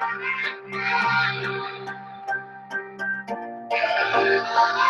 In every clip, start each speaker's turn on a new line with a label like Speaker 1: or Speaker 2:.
Speaker 1: Thank you.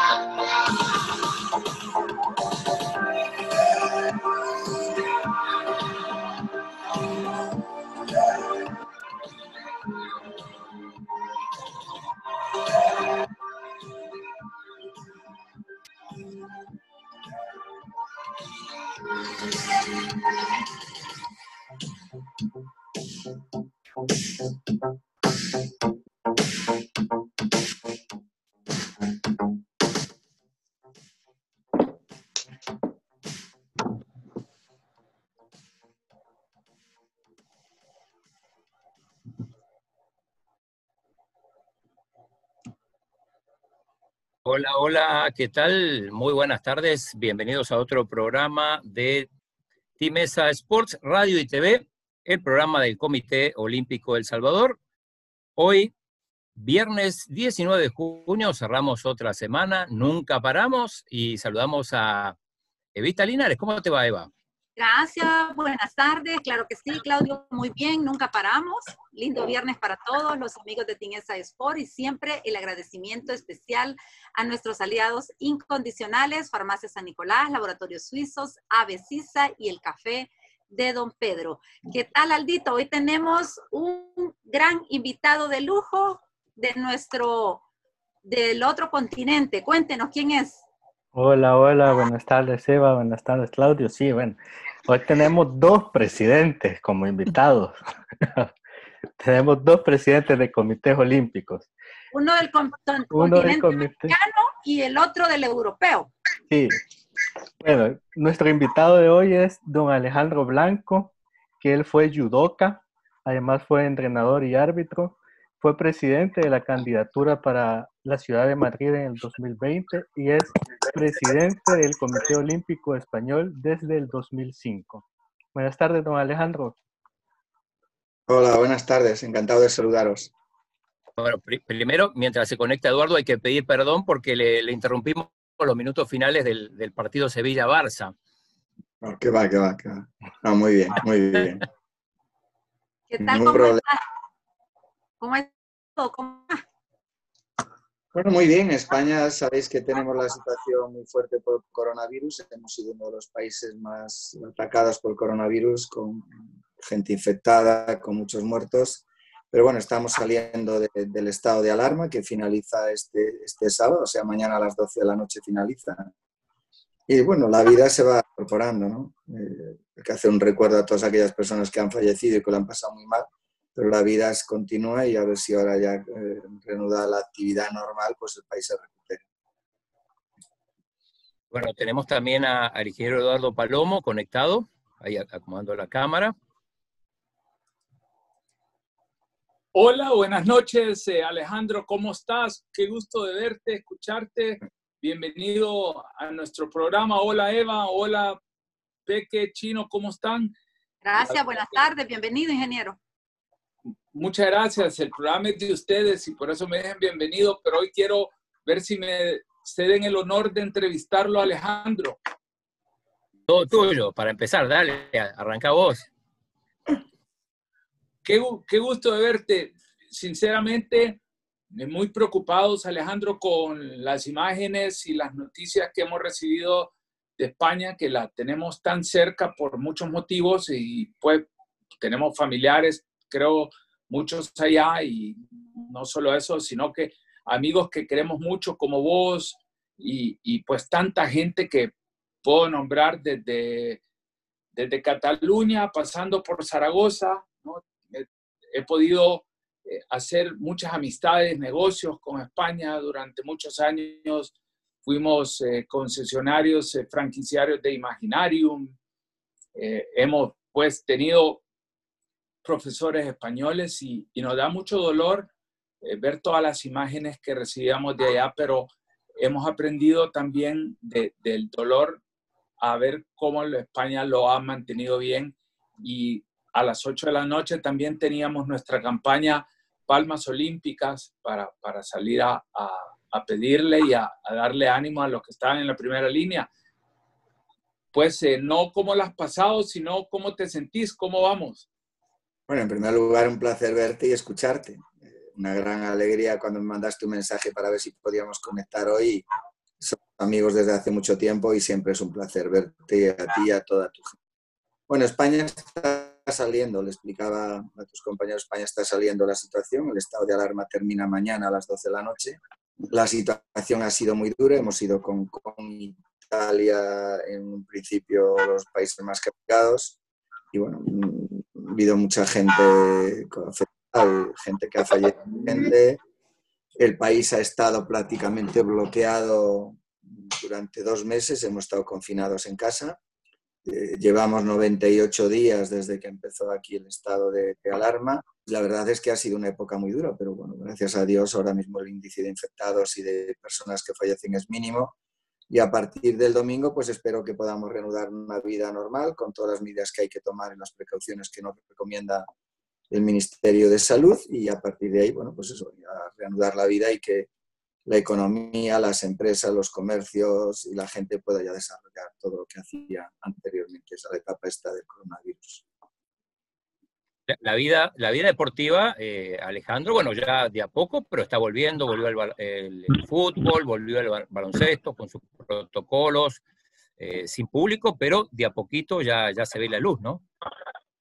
Speaker 1: Hola, hola, ¿qué tal? Muy buenas tardes. Bienvenidos a otro programa de Timesa Sports Radio y TV, el programa del Comité Olímpico El Salvador. Hoy, viernes 19 de junio, cerramos otra semana, nunca paramos y saludamos a Evita Linares. ¿Cómo te va, Eva?
Speaker 2: Gracias, buenas tardes. Claro que sí, Claudio, muy bien, nunca paramos. Lindo viernes para todos los amigos de Tinesa Sport y siempre el agradecimiento especial a nuestros aliados incondicionales, Farmacia San Nicolás, Laboratorios Suizos, Avecisa y el Café de Don Pedro. ¿Qué tal, Aldito? Hoy tenemos un gran invitado de lujo de nuestro, del otro continente. Cuéntenos quién es.
Speaker 3: Hola, hola, buenas tardes Eva, buenas tardes Claudio. Sí, bueno, hoy tenemos dos presidentes como invitados. tenemos dos presidentes de comités olímpicos.
Speaker 2: Uno del, continente americano y el otro del europeo.
Speaker 3: Sí. Bueno, nuestro invitado de hoy es don Alejandro Blanco, que él fue judoka, además fue entrenador y árbitro, fue presidente de la candidatura para la ciudad de Madrid en el 2020 y es presidente del Comité Olímpico Español desde el 2005. Buenas tardes, don Alejandro.
Speaker 4: Hola, buenas tardes. Encantado de saludaros.
Speaker 1: Bueno, primero, mientras se conecta Eduardo, hay que pedir perdón porque le, interrumpimos los minutos finales del, partido Sevilla-Barça.
Speaker 4: No, que va, que va, que va. No, muy bien, muy bien.
Speaker 2: ¿Qué tal? ¿Cómo está? ¿Cómo es todo? ¿Cómo
Speaker 4: Bueno, muy bien. España, sabéis que tenemos la situación muy fuerte por coronavirus. Hemos sido uno de los países más atacados por coronavirus, con gente infectada, con muchos muertos. Pero bueno, estamos saliendo del estado de alarma que finaliza este, este sábado, o sea, mañana a las 12 de la noche finaliza. Y bueno, la vida se va incorporando, ¿no? Eh, hay que hacer un recuerdo a todas aquellas personas que han fallecido y que lo han pasado muy mal pero la vida es continua y a ver si ahora ya eh, reanuda la actividad normal, pues el país se recupere.
Speaker 1: Bueno, tenemos también al ingeniero Eduardo Palomo conectado, ahí acomodando la cámara.
Speaker 5: Hola, buenas noches, eh, Alejandro, ¿cómo estás? Qué gusto de verte, escucharte. Bienvenido a nuestro programa. Hola, Eva. Hola, Peque, Chino, ¿cómo están?
Speaker 2: Gracias, buenas tardes. Bienvenido, ingeniero.
Speaker 5: Muchas gracias. El programa es de ustedes y por eso me dejen bienvenido, pero hoy quiero ver si me ceden el honor de entrevistarlo a Alejandro.
Speaker 1: Todo tuyo, para empezar, dale, arranca vos.
Speaker 5: Qué, qué gusto de verte. Sinceramente, muy preocupados, Alejandro, con las imágenes y las noticias que hemos recibido de España, que la tenemos tan cerca por muchos motivos y pues tenemos familiares, creo, muchos allá y no solo eso, sino que amigos que queremos mucho como vos y, pues tanta gente que puedo nombrar desde, desde Cataluña, pasando por Zaragoza, he, podido eh, hacer muchas amistades, negocios con España durante muchos años. Fuimos eh, concesionarios eh, franquiciarios de Imaginarium. hemos pues tenido profesores españoles y, nos da mucho dolor eh, ver todas las imágenes que recibíamos de allá, pero hemos aprendido también del dolor a ver cómo España lo ha mantenido bien y a las 8 de la noche también teníamos nuestra campaña Palmas Olímpicas para, para salir a, a, pedirle y a, darle ánimo a los que estaban en la primera línea. Pues eh, no cómo las has pasado, sino cómo te sentís, cómo vamos.
Speaker 4: Bueno, en primer lugar, un placer verte y escucharte. Una gran alegría cuando me mandaste un mensaje para ver si podíamos conectar hoy. Somos amigos desde hace mucho tiempo y siempre es un placer verte a ti y a toda tu gente. Bueno, España está saliendo, le explicaba a tus compañeros, España está saliendo la situación, el estado de alarma termina mañana a las 12 de la noche. La situación ha sido muy dura, hemos ido con, con Italia en un principio los países más castigados y bueno, habido mucha gente gente que ha fallecido, el país ha estado prácticamente bloqueado durante dos meses, hemos estado confinados en casa eh, llevamos 98 días desde que empezó aquí el estado de, alarma. La verdad es que ha sido una época muy dura, pero bueno, gracias a Dios ahora mismo el índice de infectados y de personas que fallecen es mínimo. Y a partir del domingo, pues espero que podamos reanudar una vida normal con todas las medidas que hay que tomar y las precauciones que nos recomienda el Ministerio de Salud. Y a partir de ahí, bueno, pues eso, reanudar la vida y que la economía, las empresas, los comercios y la gente pueda ya desarrollar todo lo que hacía anteriormente, esa etapa esta del coronavirus.
Speaker 1: La vida, la vida deportiva, eh, Alejandro, bueno, ya de a poco, pero está volviendo, volvió el, fútbol, volvió el baloncesto con sus protocolos, eh, sin público, pero de a poquito ya, ya se ve la luz, ¿no?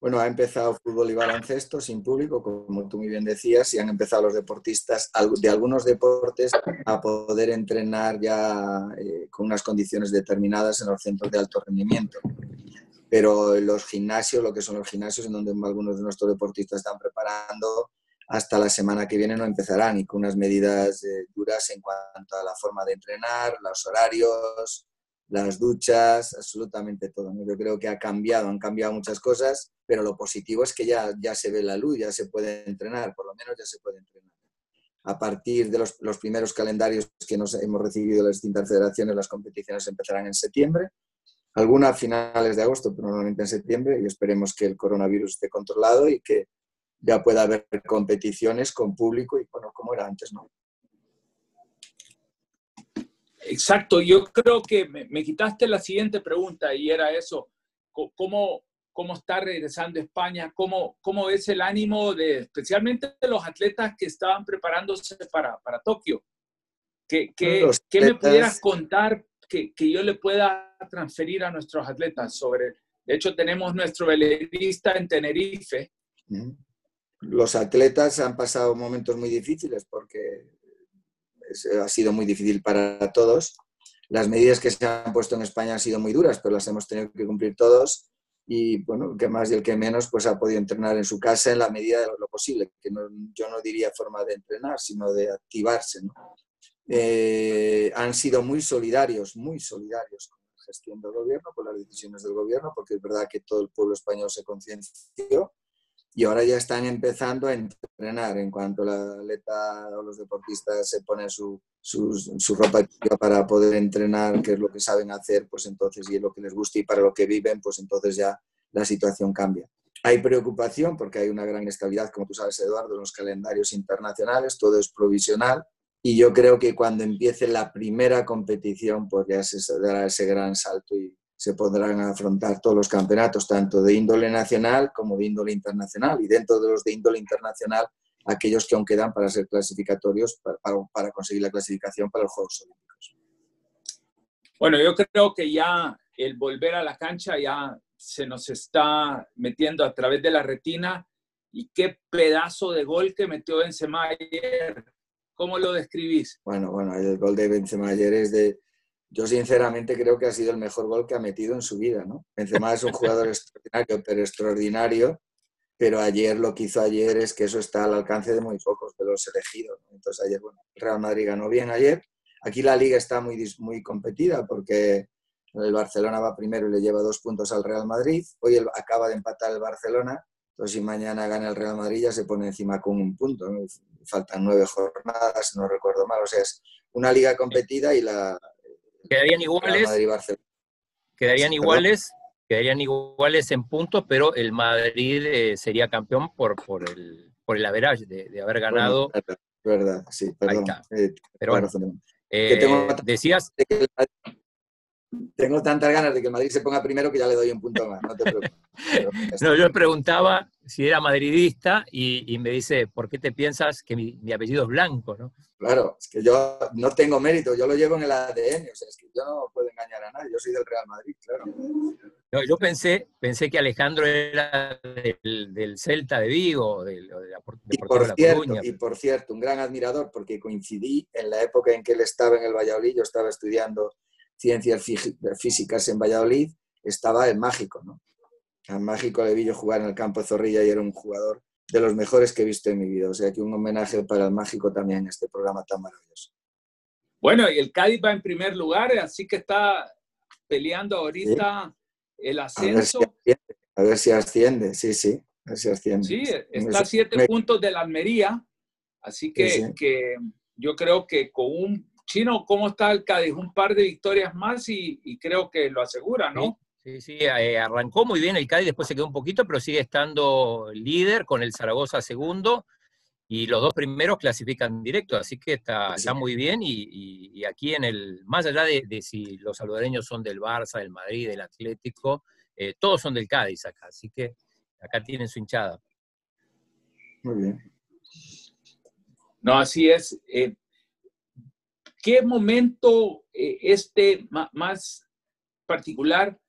Speaker 4: Bueno, ha empezado fútbol y baloncesto sin público, como tú muy bien decías, y han empezado los deportistas de algunos deportes a poder entrenar ya eh, con unas condiciones determinadas en los centros de alto rendimiento. Pero los gimnasios, lo que son los gimnasios en donde algunos de nuestros deportistas están preparando, hasta la semana que viene no empezarán y con unas medidas eh, duras en cuanto a la forma de entrenar, los horarios, las duchas, absolutamente todo. Yo creo que ha cambiado, han cambiado muchas cosas, pero lo positivo es que ya, ya se ve la luz, ya se puede entrenar, por lo menos ya se puede entrenar. A partir de los, los primeros calendarios que nos hemos recibido de las distintas federaciones, las competiciones empezarán en septiembre, algunas a finales de agosto, pero normalmente en septiembre, y esperemos que el coronavirus esté controlado y que ya pueda haber competiciones con público y bueno, como era antes, ¿no?
Speaker 5: Exacto, yo creo que me, quitaste la siguiente pregunta y era eso, ¿cómo, cómo está regresando España? ¿Cómo, ¿Cómo es el ánimo de especialmente de los atletas que estaban preparándose para, para Tokio? ¿Qué, qué, ¿qué me pudieras contar que, yo le pueda transferir a nuestros atletas sobre... De hecho, tenemos nuestro velerista en Tenerife.
Speaker 4: Los atletas han pasado momentos muy difíciles porque ha sido muy difícil para todos. Las medidas que se han puesto en España han sido muy duras, pero las hemos tenido que cumplir todos. Y bueno, el que más y el que menos, pues ha podido entrenar en su casa en la medida de lo posible, que yo no diría forma de entrenar, sino de activarse. Eh, han sido muy solidarios, muy solidarios con la gestión del gobierno, con las decisiones del gobierno, porque es verdad que todo el pueblo español se concienció y ahora ya están empezando a entrenar. En cuanto la atleta o los deportistas se ponen su, su, ropa para poder entrenar, que es lo que saben hacer, pues entonces, y es lo que les gusta y para lo que viven, pues entonces ya la situación cambia. Hay preocupación porque hay una gran estabilidad, como tú sabes, Eduardo, en los calendarios internacionales, todo es provisional. Y yo creo que cuando empiece la primera competición, pues ya se dará ese gran salto y, se podrán afrontar todos los campeonatos, tanto de índole nacional como de índole internacional. Y dentro de los de índole internacional, aquellos que aún quedan para ser clasificatorios, para, para, conseguir la clasificación para los Juegos Olímpicos.
Speaker 5: Bueno, yo creo que ya el volver a la cancha ya se nos está metiendo a través de la retina. Y qué pedazo de gol que metió Benzema ayer. ¿Cómo lo describís?
Speaker 4: Bueno, bueno, el gol de Benzema ayer es de, yo sinceramente creo que ha sido el mejor gol que ha metido en su vida, ¿no? Benzema es un jugador extraordinario, pero extraordinario, pero ayer lo que hizo ayer es que eso está al alcance de muy pocos de los elegidos. Entonces ayer, bueno, Real Madrid ganó bien ayer. Aquí la liga está muy, muy competida porque el Barcelona va primero y le lleva dos puntos al Real Madrid. Hoy acaba de empatar el Barcelona, entonces si mañana gana el Real Madrid ya se pone encima con un punto. Faltan nueve jornadas, no recuerdo mal. O sea, es una liga competida y la,
Speaker 1: Quedarían iguales. Quedarían iguales, quedarían iguales en puntos, pero el Madrid eh, sería campeón por, por el por el average de, haber ganado.
Speaker 4: verdad, sí, perdón.
Speaker 1: Eh, pero bueno, eh, decías.
Speaker 4: Tengo tantas ganas de que Madrid se ponga primero que ya le doy un punto más, no te preocupes.
Speaker 1: no, yo preguntaba si era madridista y, me dice, ¿por qué te piensas que mi, apellido es blanco? ¿no?
Speaker 4: Claro, es que yo no tengo mérito, yo lo llevo en el ADN, o sea, es que yo no puedo engañar a nadie, yo soy del Real Madrid, claro.
Speaker 1: yo pensé, pensé que Alejandro era del, Celta de Vigo, del, de la,
Speaker 4: y por cierto, Y por cierto, un gran admirador, porque coincidí en la época en que él estaba en el Valladolid, yo estaba estudiando ciencias físicas en Valladolid, estaba el Mágico, ¿no? Al Mágico le vi yo jugar en el campo Zorrilla y era un jugador de los mejores que he visto en mi vida. O sea que un homenaje para el Mágico también en este programa tan maravilloso.
Speaker 5: Bueno, y el Cádiz va en primer lugar, así que está peleando ahorita el ascenso.
Speaker 4: A ver, si asciende, sí, sí, a ver si asciende.
Speaker 5: Sí, está a siete puntos de la Almería, así que, que yo creo que con un Chino, ¿cómo está el Cádiz? Un par de victorias más y, creo que lo asegura, ¿no?
Speaker 1: Sí, sí, eh, arrancó muy bien el Cádiz, después se quedó un poquito, pero sigue estando líder con el Zaragoza segundo y los dos primeros clasifican directo, así que está, muy bien y, aquí en el, más allá de, si los salvadoreños son del Barça, del Madrid, del Atlético, eh, todos son del Cádiz acá, así que acá tienen su hinchada.
Speaker 4: Muy bien.
Speaker 5: No, así es. Eh, ¿Qué momento eh, este más particular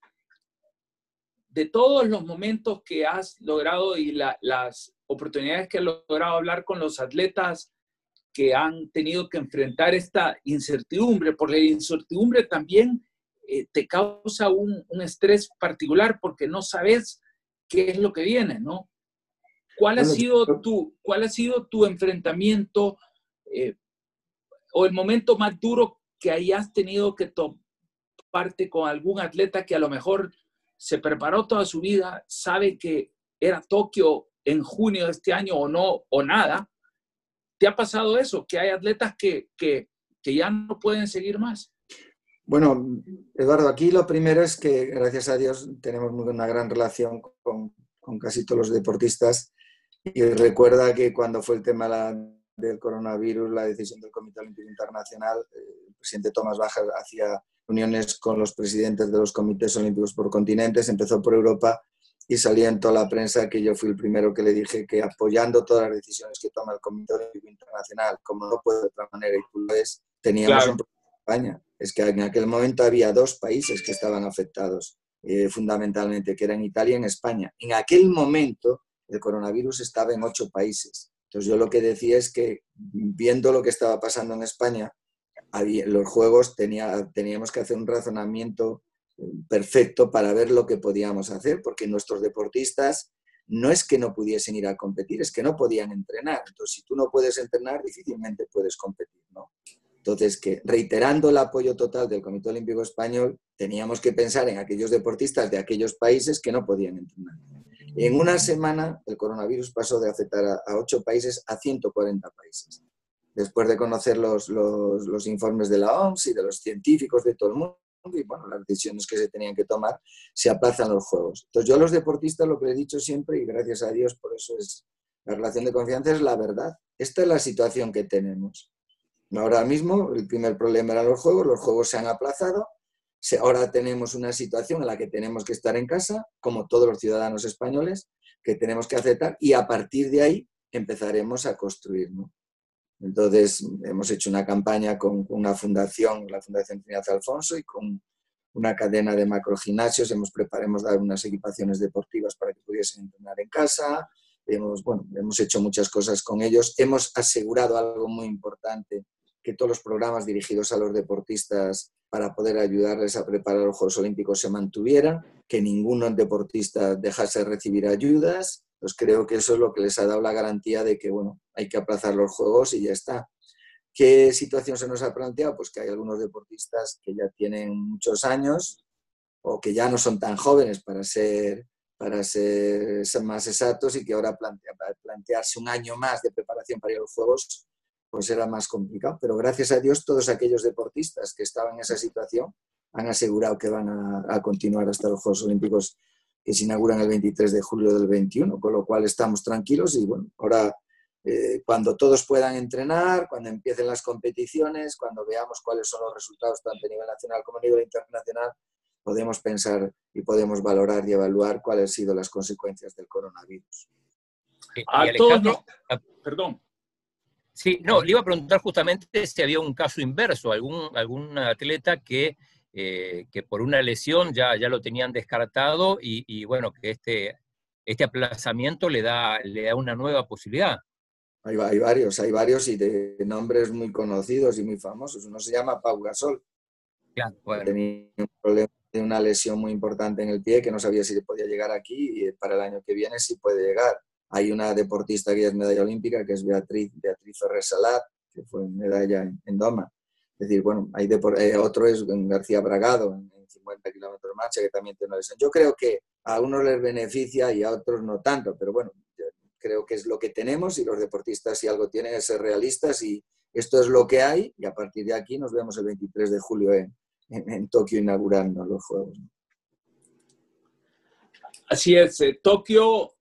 Speaker 5: de todos los momentos que has logrado y las oportunidades que has logrado hablar con los atletas que han tenido que enfrentar esta incertidumbre? Porque la incertidumbre también eh, te causa un, estrés particular porque no sabes qué es lo que viene, ¿no? ¿Cuál ha sido tu, cuál ha sido tu enfrentamiento eh, o el momento más duro que hayas tenido que tomar parte con algún atleta que a lo mejor se preparó toda su vida, sabe que era Tokio en junio de este año o no, o nada. ¿Te ha pasado eso? Que hay atletas que, que, que ya no pueden seguir más.
Speaker 4: Bueno, Eduardo, aquí lo primero es que, gracias a Dios, tenemos una gran relación con, con casi todos los deportistas. Y recuerda que cuando fue el tema la del coronavirus, la decisión del Comité Olímpico Internacional, eh, el presidente Tomás Baja hacía uniones con los presidentes de los comités olímpicos por continentes, empezó por Europa y salía en toda la prensa que yo fui el primero que le dije que apoyando todas las decisiones que toma el Comité Olímpico Internacional, como no puede de otra manera y tú lo ves, teníamos un problema en España. Es que en aquel momento había dos países que estaban afectados, eh, fundamentalmente, que eran Italia y España. En aquel momento el coronavirus estaba en ocho países entonces yo lo que decía es que viendo lo que estaba pasando en España, los juegos tenía, teníamos que hacer un razonamiento eh, perfecto para ver lo que podíamos hacer, porque nuestros deportistas no es que no pudiesen ir a competir, es que no podían entrenar. Entonces, si tú no puedes entrenar, difícilmente puedes competir, ¿no? Entonces, que reiterando el apoyo total del Comité Olímpico Español, teníamos que pensar en aquellos deportistas de aquellos países que no podían entrenar. En una semana el coronavirus pasó de afectar a, ocho países a 140 países. Después de conocer los, los, informes de la OMS y de los científicos de todo el mundo, y bueno, las decisiones que se tenían que tomar, se aplazan los Juegos. Entonces yo a los deportistas lo que he dicho siempre, y gracias a Dios por eso es la relación de confianza, es la verdad. Esta es la situación que tenemos. Ahora mismo el primer problema era los Juegos, los Juegos se han aplazado, Ahora tenemos una situación en la que tenemos que estar en casa, como todos los ciudadanos españoles, que tenemos que aceptar y a partir de ahí empezaremos a construir. Entonces, hemos hecho una campaña con una fundación, la Fundación Trinidad Alfonso, y con una cadena de macrogimnasios. Hemos preparado dar unas equipaciones deportivas para que pudiesen entrenar en casa. Hemos, bueno, hemos hecho muchas cosas con ellos. Hemos asegurado algo muy importante, que todos los programas dirigidos a los deportistas para poder ayudarles a preparar los Juegos Olímpicos se mantuvieran, que ningún deportista dejase de recibir ayudas. Pues creo que eso es lo que les ha dado la garantía de que, bueno, hay que aplazar los Juegos y ya está. ¿Qué situación se nos ha planteado? Pues que hay algunos deportistas que ya tienen muchos años o que ya no son tan jóvenes para ser, para ser, más exactos y que ahora plantea, plantearse un año más de preparación para ir a los Juegos pues era más complicado. Pero gracias a Dios todos aquellos deportistas que estaban en esa situación han asegurado que van a, continuar hasta los Juegos Olímpicos que se inauguran el 23 de julio del 21, con lo cual estamos tranquilos y bueno, ahora eh, cuando todos puedan entrenar, cuando empiecen las competiciones, cuando veamos cuáles son los resultados tanto a nivel nacional como a nivel internacional, podemos pensar y podemos valorar y evaluar cuáles han sido las consecuencias del coronavirus.
Speaker 5: A todos, perdón.
Speaker 1: Sí, no, le iba a preguntar justamente si había un caso inverso, algún, algún atleta que, eh, que por una lesión ya, ya lo tenían descartado y, y bueno, que este, este aplazamiento le da, le da una nueva posibilidad.
Speaker 4: Hay, hay, varios, hay varios y de nombres muy conocidos y muy famosos. Uno se llama Pau Gasol. Tenía un problema de una lesión muy importante en el pie que no sabía si podía llegar aquí y para el año que viene sí puede llegar. Hay una deportista que es medalla olímpica, que es Beatriz, Beatriz Ferrer Salat, que fue medalla en, Doma. Es decir, bueno, hay eh, otro es García Bragado, en, 50 kilómetros de marcha, que también tiene una lesión. Yo creo que a unos les beneficia y a otros no tanto, pero bueno, creo que es lo que tenemos y los deportistas si algo tienen es ser realistas y esto es lo que hay y a partir de aquí nos vemos el 23 de julio en, en, Tokio inaugurando los Juegos.
Speaker 5: Así es, eh, Tokio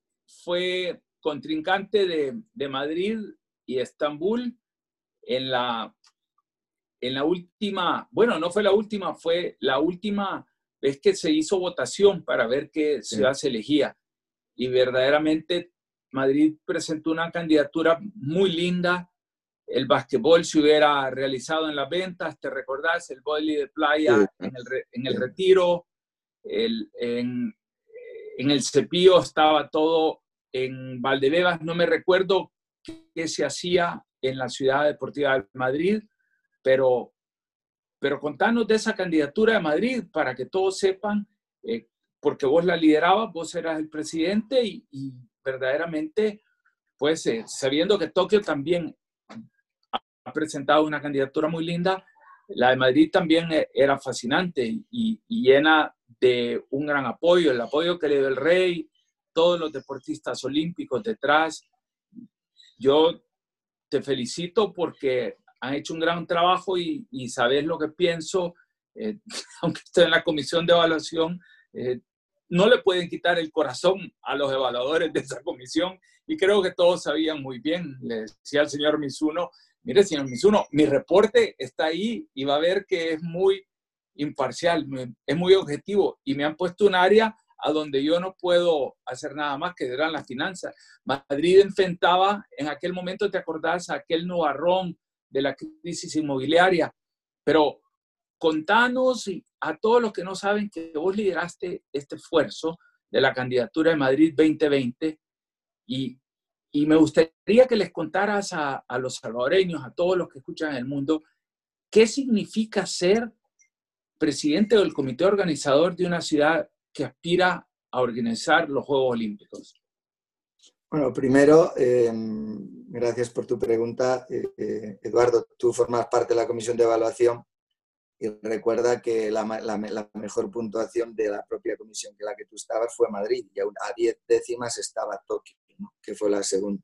Speaker 5: fue contrincante de, de, Madrid y Estambul en la, en la última, bueno, no fue la última, fue la última vez que se hizo votación para ver qué ciudad se elegía. Y verdaderamente Madrid presentó una candidatura muy linda. El basquetbol se hubiera realizado en las ventas, te recordás, el volley de playa en, el, en, el, retiro, el, en, en, el cepillo estaba todo en Valdebebas, no me recuerdo qué se hacía en la ciudad deportiva de Madrid, pero, pero contanos de esa candidatura de Madrid para que todos sepan, eh, porque vos la liderabas, vos eras el presidente y, y verdaderamente, pues eh, sabiendo que Tokio también ha presentado una candidatura muy linda, la de Madrid también eh, era fascinante y, llena de un gran apoyo, el apoyo que le dio el rey, todos los deportistas olímpicos detrás. Yo te felicito porque han hecho un gran trabajo y, y sabes lo que pienso, eh, aunque estoy en la comisión de evaluación, no le pueden quitar el corazón a los evaluadores de esa comisión y creo que todos sabían muy bien, le decía al señor Misuno, mire señor Misuno, mi reporte está ahí y va a ver que es muy imparcial, es muy objetivo y me han puesto un área a donde yo no puedo hacer nada más que eran las finanzas. Madrid enfrentaba en aquel momento, ¿te acordás? Aquel nubarrón de la crisis inmobiliaria, pero contanos a todos los que no saben que vos lideraste este esfuerzo de la candidatura de Madrid 2020 y, y me gustaría que les contaras a, los salvadoreños, a todos los que escuchan en el mundo, qué significa ser presidente del comité organizador de una ciudad que aspira a organizar los Juegos Olímpicos.
Speaker 4: Bueno, primero, eh, gracias por tu pregunta. Eh, eh, Eduardo, tú formas parte de la comisión de evaluación y recuerda que la, mejor puntuación de la propia comisión que la que tú estabas fue Madrid y a 10 décimas estaba Tokio, que fue la segunda.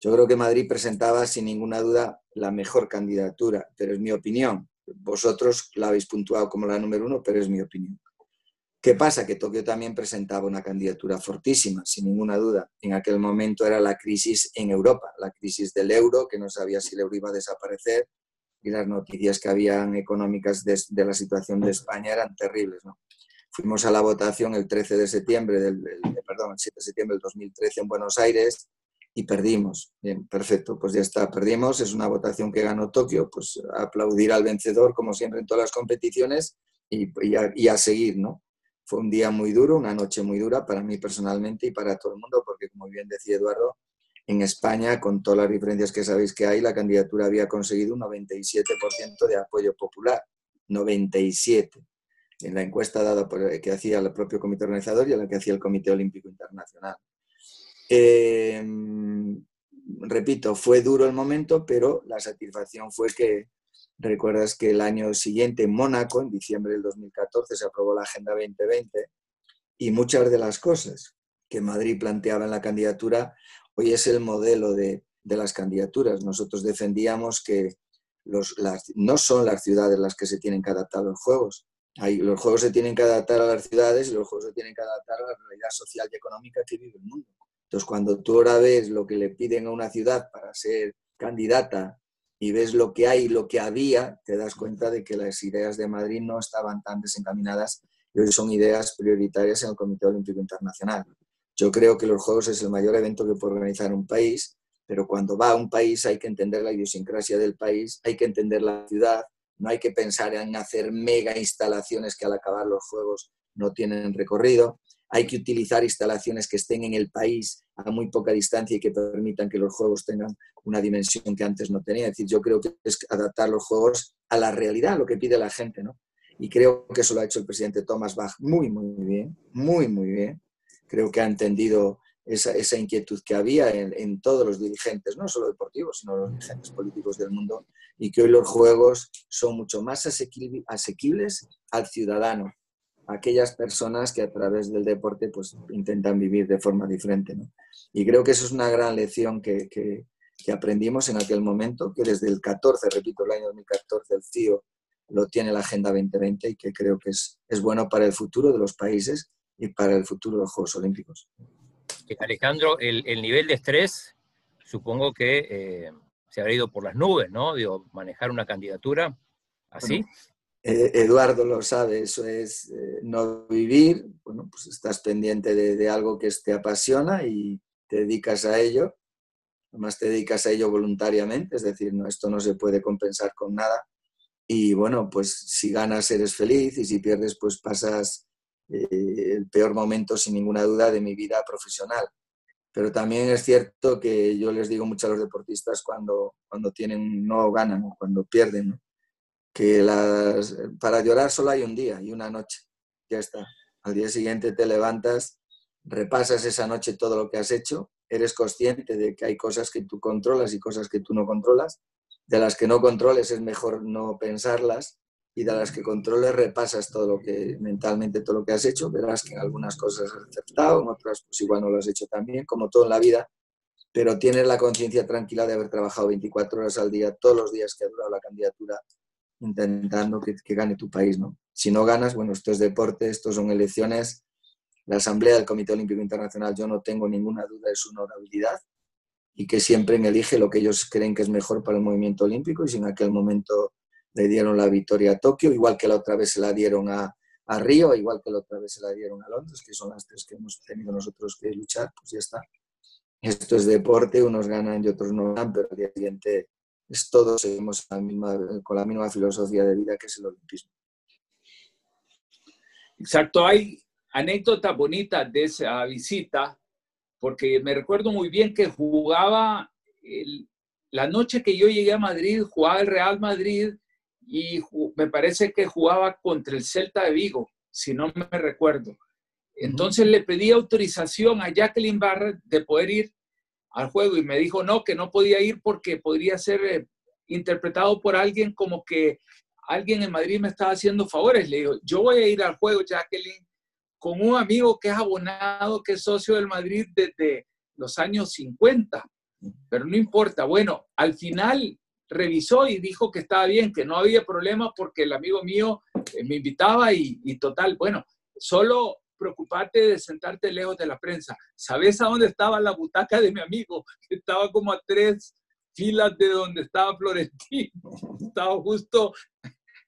Speaker 4: Yo creo que Madrid presentaba sin ninguna duda la mejor candidatura, pero es mi opinión. Vosotros la habéis puntuado como la número uno, pero es mi opinión. ¿Qué pasa? Que Tokio también presentaba una candidatura fortísima, sin ninguna duda. En aquel momento era la crisis en Europa, la crisis del euro, que no sabía si el euro iba a desaparecer, y las noticias que habían económicas de, la situación de España eran terribles. ¿no? Fuimos a la votación el 13 de septiembre, del, perdón, el 7 de septiembre del 2013 en Buenos Aires y perdimos. Bien, perfecto, pues ya está, perdimos. Es una votación que ganó Tokio, pues aplaudir al vencedor como siempre en todas las competiciones y, y a seguir, ¿no? Fue un día muy duro, una noche muy dura para mí personalmente y para todo el mundo, porque como bien decía Eduardo, en España, con todas las diferencias que sabéis que hay, la candidatura había conseguido un 97% de apoyo popular. 97. En la encuesta dada por, que hacía el propio comité organizador y la que hacía el Comité Olímpico Internacional. Em, repito, fue duro el momento, pero la satisfacción fue que, recuerdas que el año siguiente en Mónaco, en diciembre del 2014, se aprobó la Agenda 2020 y muchas de las cosas que Madrid planteaba en la candidatura hoy es el modelo de, las candidaturas. Nosotros defendíamos que los, no son las ciudades las que se tienen que adaptar a los juegos. Los juegos se tienen que adaptar a las ciudades y los juegos se tienen que adaptar a la realidad social y económica que vive el mundo. Entonces, cuando tú ahora ves lo que le piden a una ciudad para ser candidata y ves lo que hay y lo que había, te das cuenta de que las ideas de Madrid no estaban tan desencaminadas y hoy son ideas prioritarias en el Comité Olímpico Internacional. Yo creo que los Juegos es el mayor evento que puede organizar un país, pero cuando va a un país hay que entender la idiosincrasia del país, hay que entender la ciudad, no hay que pensar en hacer mega instalaciones que al acabar los Juegos no tienen recorrido hay que utilizar instalaciones que estén en el país a muy poca distancia y que permitan que los juegos tengan una dimensión que antes no tenía. Es decir, yo creo que es adaptar los juegos a la realidad, a lo que pide la gente, ¿no? Y creo que eso lo ha hecho el presidente Thomas Bach muy, muy bien, muy, muy bien. Creo que ha entendido esa, inquietud que había en, todos los dirigentes, no solo deportivos, sino los dirigentes políticos del mundo, y que hoy los juegos son mucho más asequibles al ciudadano, aquellas personas que a través del deporte pues intentan vivir de forma diferente. Y creo que eso es una gran lección que, aprendimos en aquel momento, que desde el 14, repito, el año 2014, el CIO lo tiene la Agenda 2020 y que creo que es bueno para el futuro de los países y para el futuro de los Juegos Olímpicos.
Speaker 1: Alejandro, el, el nivel de estrés supongo que eh, se habrá ido por las nubes, ¿no? Digo, manejar una candidatura así.
Speaker 4: Eh, Eduardo lo sabe, eso es eh, no vivir, bueno, pues estás pendiente de, de, algo que te apasiona y te dedicas a ello, además te dedicas a ello voluntariamente, es decir, no, esto no se puede compensar con nada y bueno, pues si ganas eres feliz y si pierdes pues pasas eh, el peor momento sin ninguna duda de mi vida profesional. Pero también es cierto que yo les digo mucho a los deportistas cuando, cuando tienen, no ganan cuando pierden, que las, para llorar solo hay un día y una noche, ya está. Al día siguiente te levantas, repasas esa noche todo lo que has hecho, eres consciente de que hay cosas que tú controlas y cosas que tú no controlas, de las que no controles es mejor no pensarlas y de las que controles repasas todo lo que mentalmente todo lo que has hecho, verás que en algunas cosas has aceptado, en otras pues igual no lo has hecho también, como todo en la vida, pero tienes la conciencia tranquila de haber trabajado 24 horas al día, todos los días que ha durado la candidatura, intentando que, que, gane tu país, ¿no? Si no ganas, bueno, esto es deporte, esto son elecciones. La Asamblea del Comité Olímpico Internacional, yo no tengo ninguna duda de su honorabilidad y que siempre elige lo que ellos creen que es mejor para el movimiento olímpico y si en aquel momento le dieron la victoria a Tokio, igual que la otra vez se la dieron a, a Río, igual que la otra vez se la dieron a Londres, que son las tres que hemos tenido nosotros que luchar, pues ya está. Esto es deporte, unos ganan y otros no ganan, pero al día siguiente es todos seguimos la misma, con la misma filosofía de vida que es el olimpismo.
Speaker 5: Exacto, hay anécdotas bonitas de esa visita, porque me recuerdo muy bien que jugaba el, la noche que yo llegué a Madrid, jugaba el Real Madrid y me parece que jugaba contra el Celta de Vigo, si no me recuerdo. Entonces le pedí autorización a Jacqueline Barrett de poder ir al juego y me dijo no, que no podía ir porque podría ser eh, interpretado por alguien como que alguien en Madrid me estaba haciendo favores. Le digo, yo voy a ir al juego, Jacqueline, con un amigo que es abonado, que es socio del Madrid desde los años 50, pero no importa. Bueno, al final revisó y dijo que estaba bien, que no había problema porque el amigo mío eh, me invitaba y, y total, bueno, solo preocuparte de sentarte lejos de la prensa. ¿Sabes a dónde estaba la butaca de mi amigo? Estaba como a tres filas de donde estaba Florentino. Estaba justo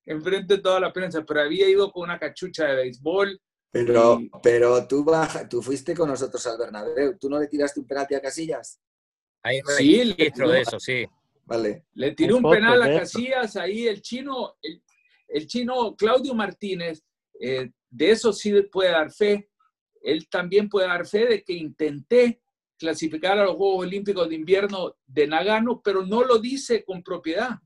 Speaker 5: enfrente de toda la prensa, pero había ido con una cachucha de béisbol.
Speaker 4: Pero, y... pero tú, baja, tú fuiste con nosotros al Bernabéu. ¿Tú no le tiraste un penalti a Casillas?
Speaker 1: Hay sí, registro de eso, sí.
Speaker 4: Vale.
Speaker 5: Le tiré un penal a Casillas, ahí el chino, el, el chino Claudio Martínez, eh, de eso sí puede dar fe. Él también puede dar fe de que intenté clasificar a los Juegos Olímpicos de Invierno de Nagano, pero no lo dice con propiedad.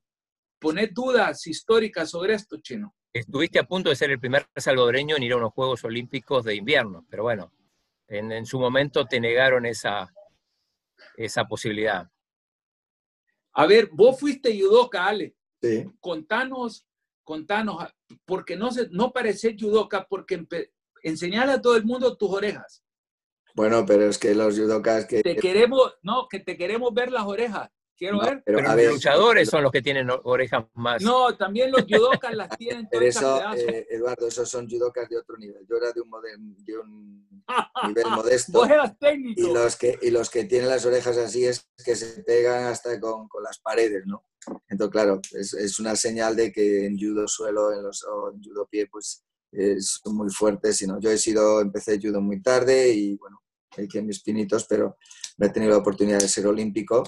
Speaker 5: Poner dudas históricas sobre esto, Chino.
Speaker 1: Estuviste a punto de ser el primer salvadoreño en ir a unos Juegos Olímpicos de Invierno, pero bueno, en, en su momento te negaron esa, esa posibilidad.
Speaker 5: A ver, vos fuiste judoka, Ale.
Speaker 4: Sí.
Speaker 5: Contanos, contanos, porque no, se, no pareces judoka, porque enseñar a todo el mundo tus orejas.
Speaker 4: Bueno, pero es que los judokas que...
Speaker 5: Te queremos, no, que te queremos ver las orejas. Quiero ver.
Speaker 1: Pero, los luchadores son los que tienen orejas más.
Speaker 5: No, también los judokas las tienen.
Speaker 4: Pero eso, eh, Eduardo, esos son judokas de otro nivel. Yo era de un, de un nivel modesto.
Speaker 5: técnico.
Speaker 4: Y los, que, y los que tienen las orejas así es que se pegan hasta con, con las paredes, ¿no? Entonces, claro, es, es, una señal de que en judo suelo en los, o en judo pie, pues son muy fuertes. Sino, yo he sido, empecé judo muy tarde y bueno, hay que mis pinitos, pero no he tenido la oportunidad de ser olímpico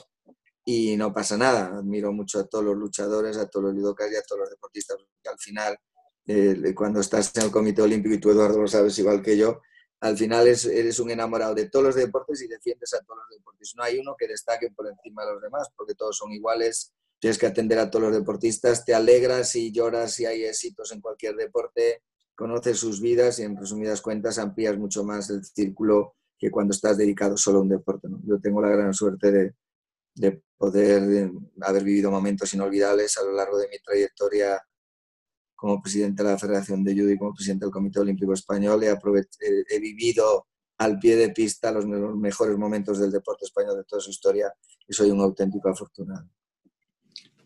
Speaker 4: y no pasa nada. Admiro mucho a todos los luchadores, a todos los judokas y a todos los deportistas, porque al final, cuando estás en el Comité Olímpico, y tú Eduardo lo sabes igual que yo, al final es, eres un enamorado de todos los deportes y defiendes a todos los deportes. No hay uno que destaque por encima de los demás, porque todos son iguales, tienes que atender a todos los deportistas, te alegras y lloras si hay éxitos en cualquier deporte, conoces sus vidas y en resumidas cuentas amplías mucho más el círculo que cuando estás dedicado solo a un deporte. Yo tengo la gran suerte de, de poder haber vivido momentos inolvidables a lo largo de mi trayectoria como presidente de la Federación de Judo y como presidente del Comité Olímpico Español. He, he vivido al pie de pista los mejores momentos del deporte español de toda su historia y soy un auténtico afortunado.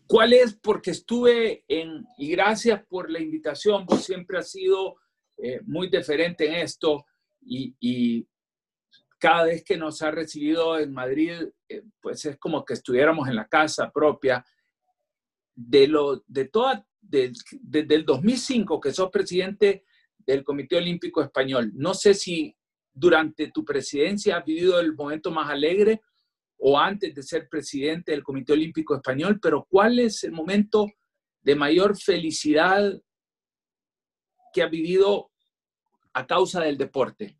Speaker 5: ¿Cuál es? Porque estuve en, y gracias por la invitación, vos siempre has sido eh, muy diferente en esto y, y, cada vez que nos ha recibido en Madrid, eh, pues es como que estuviéramos en la casa propia. De, lo, de toda, desde el 2005 que sos presidente del Comité Olímpico Español, no sé si durante tu presidencia has vivido el momento más alegre o antes de ser presidente del Comité Olímpico Español, pero ¿cuál es el momento de mayor felicidad que has vivido a causa del deporte?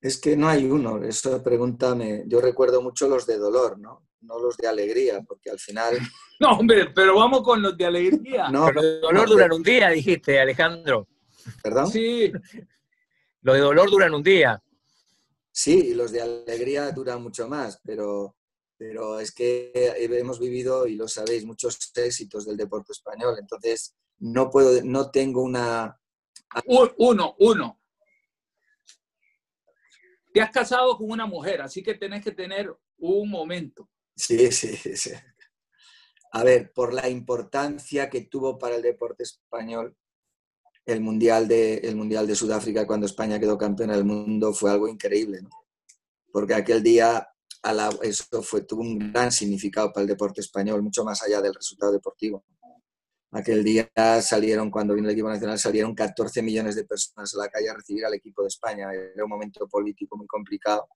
Speaker 4: Es que no hay uno, eso pregúntame. Yo recuerdo mucho los de dolor, ¿no? No los de alegría, porque al final.
Speaker 5: No, hombre, pero vamos con los de alegría.
Speaker 1: No, pero los de dolor duran un día, dijiste, Alejandro.
Speaker 4: ¿Perdón?
Speaker 5: Sí.
Speaker 1: Los de dolor duran un día.
Speaker 4: Sí, y los de alegría duran mucho más, pero, pero es que hemos vivido, y lo sabéis, muchos éxitos del deporte español. Entonces, no puedo, no tengo una.
Speaker 5: Uno, uno te has casado con una mujer, así que tenés que tener un momento.
Speaker 4: Sí, sí, sí. A ver, por la importancia que tuvo para el deporte español el Mundial de, el mundial de Sudáfrica cuando España quedó campeona del mundo fue algo increíble, ¿no? Porque aquel día eso fue, tuvo un gran significado para el deporte español, mucho más allá del resultado deportivo. Aquel día salieron, cuando vino el equipo nacional, salieron 14 millones de personas a la calle a recibir al equipo de España. Era un momento político muy complicado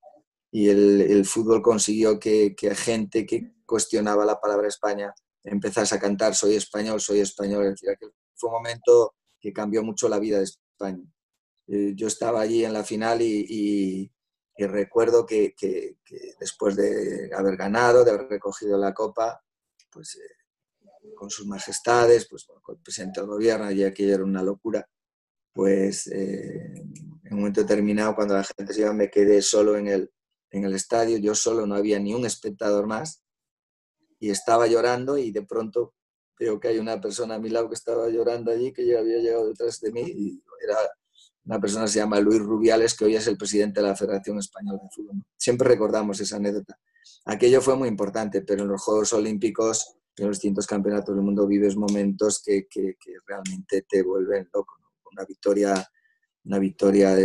Speaker 4: y el, el fútbol consiguió que, que, gente que cuestionaba la palabra España empezase a cantar soy español, soy español. Es decir, fue un momento que cambió mucho la vida de España. Eh, yo estaba allí en la final y, y, y recuerdo que, que, después de haber ganado, de haber recogido la copa, pues eh, con sus majestades, pues con el presidente del gobierno, y aquello era una locura, pues eh, en un momento determinado, cuando la gente se iba, me quedé solo en el, en el estadio, yo solo, no había ni un espectador más, y estaba llorando y de pronto veo que hay una persona a mi lado que estaba llorando allí, que ya había llegado detrás de mí, y era una persona que se llama Luis Rubiales, que hoy es el presidente de la Federación Española de Fútbol. Siempre recordamos esa anécdota. Aquello fue muy importante, pero en los Juegos Olímpicos en los distintos campeonatos del mundo vives momentos que, que, que realmente te vuelven loco. Una victoria, una victoria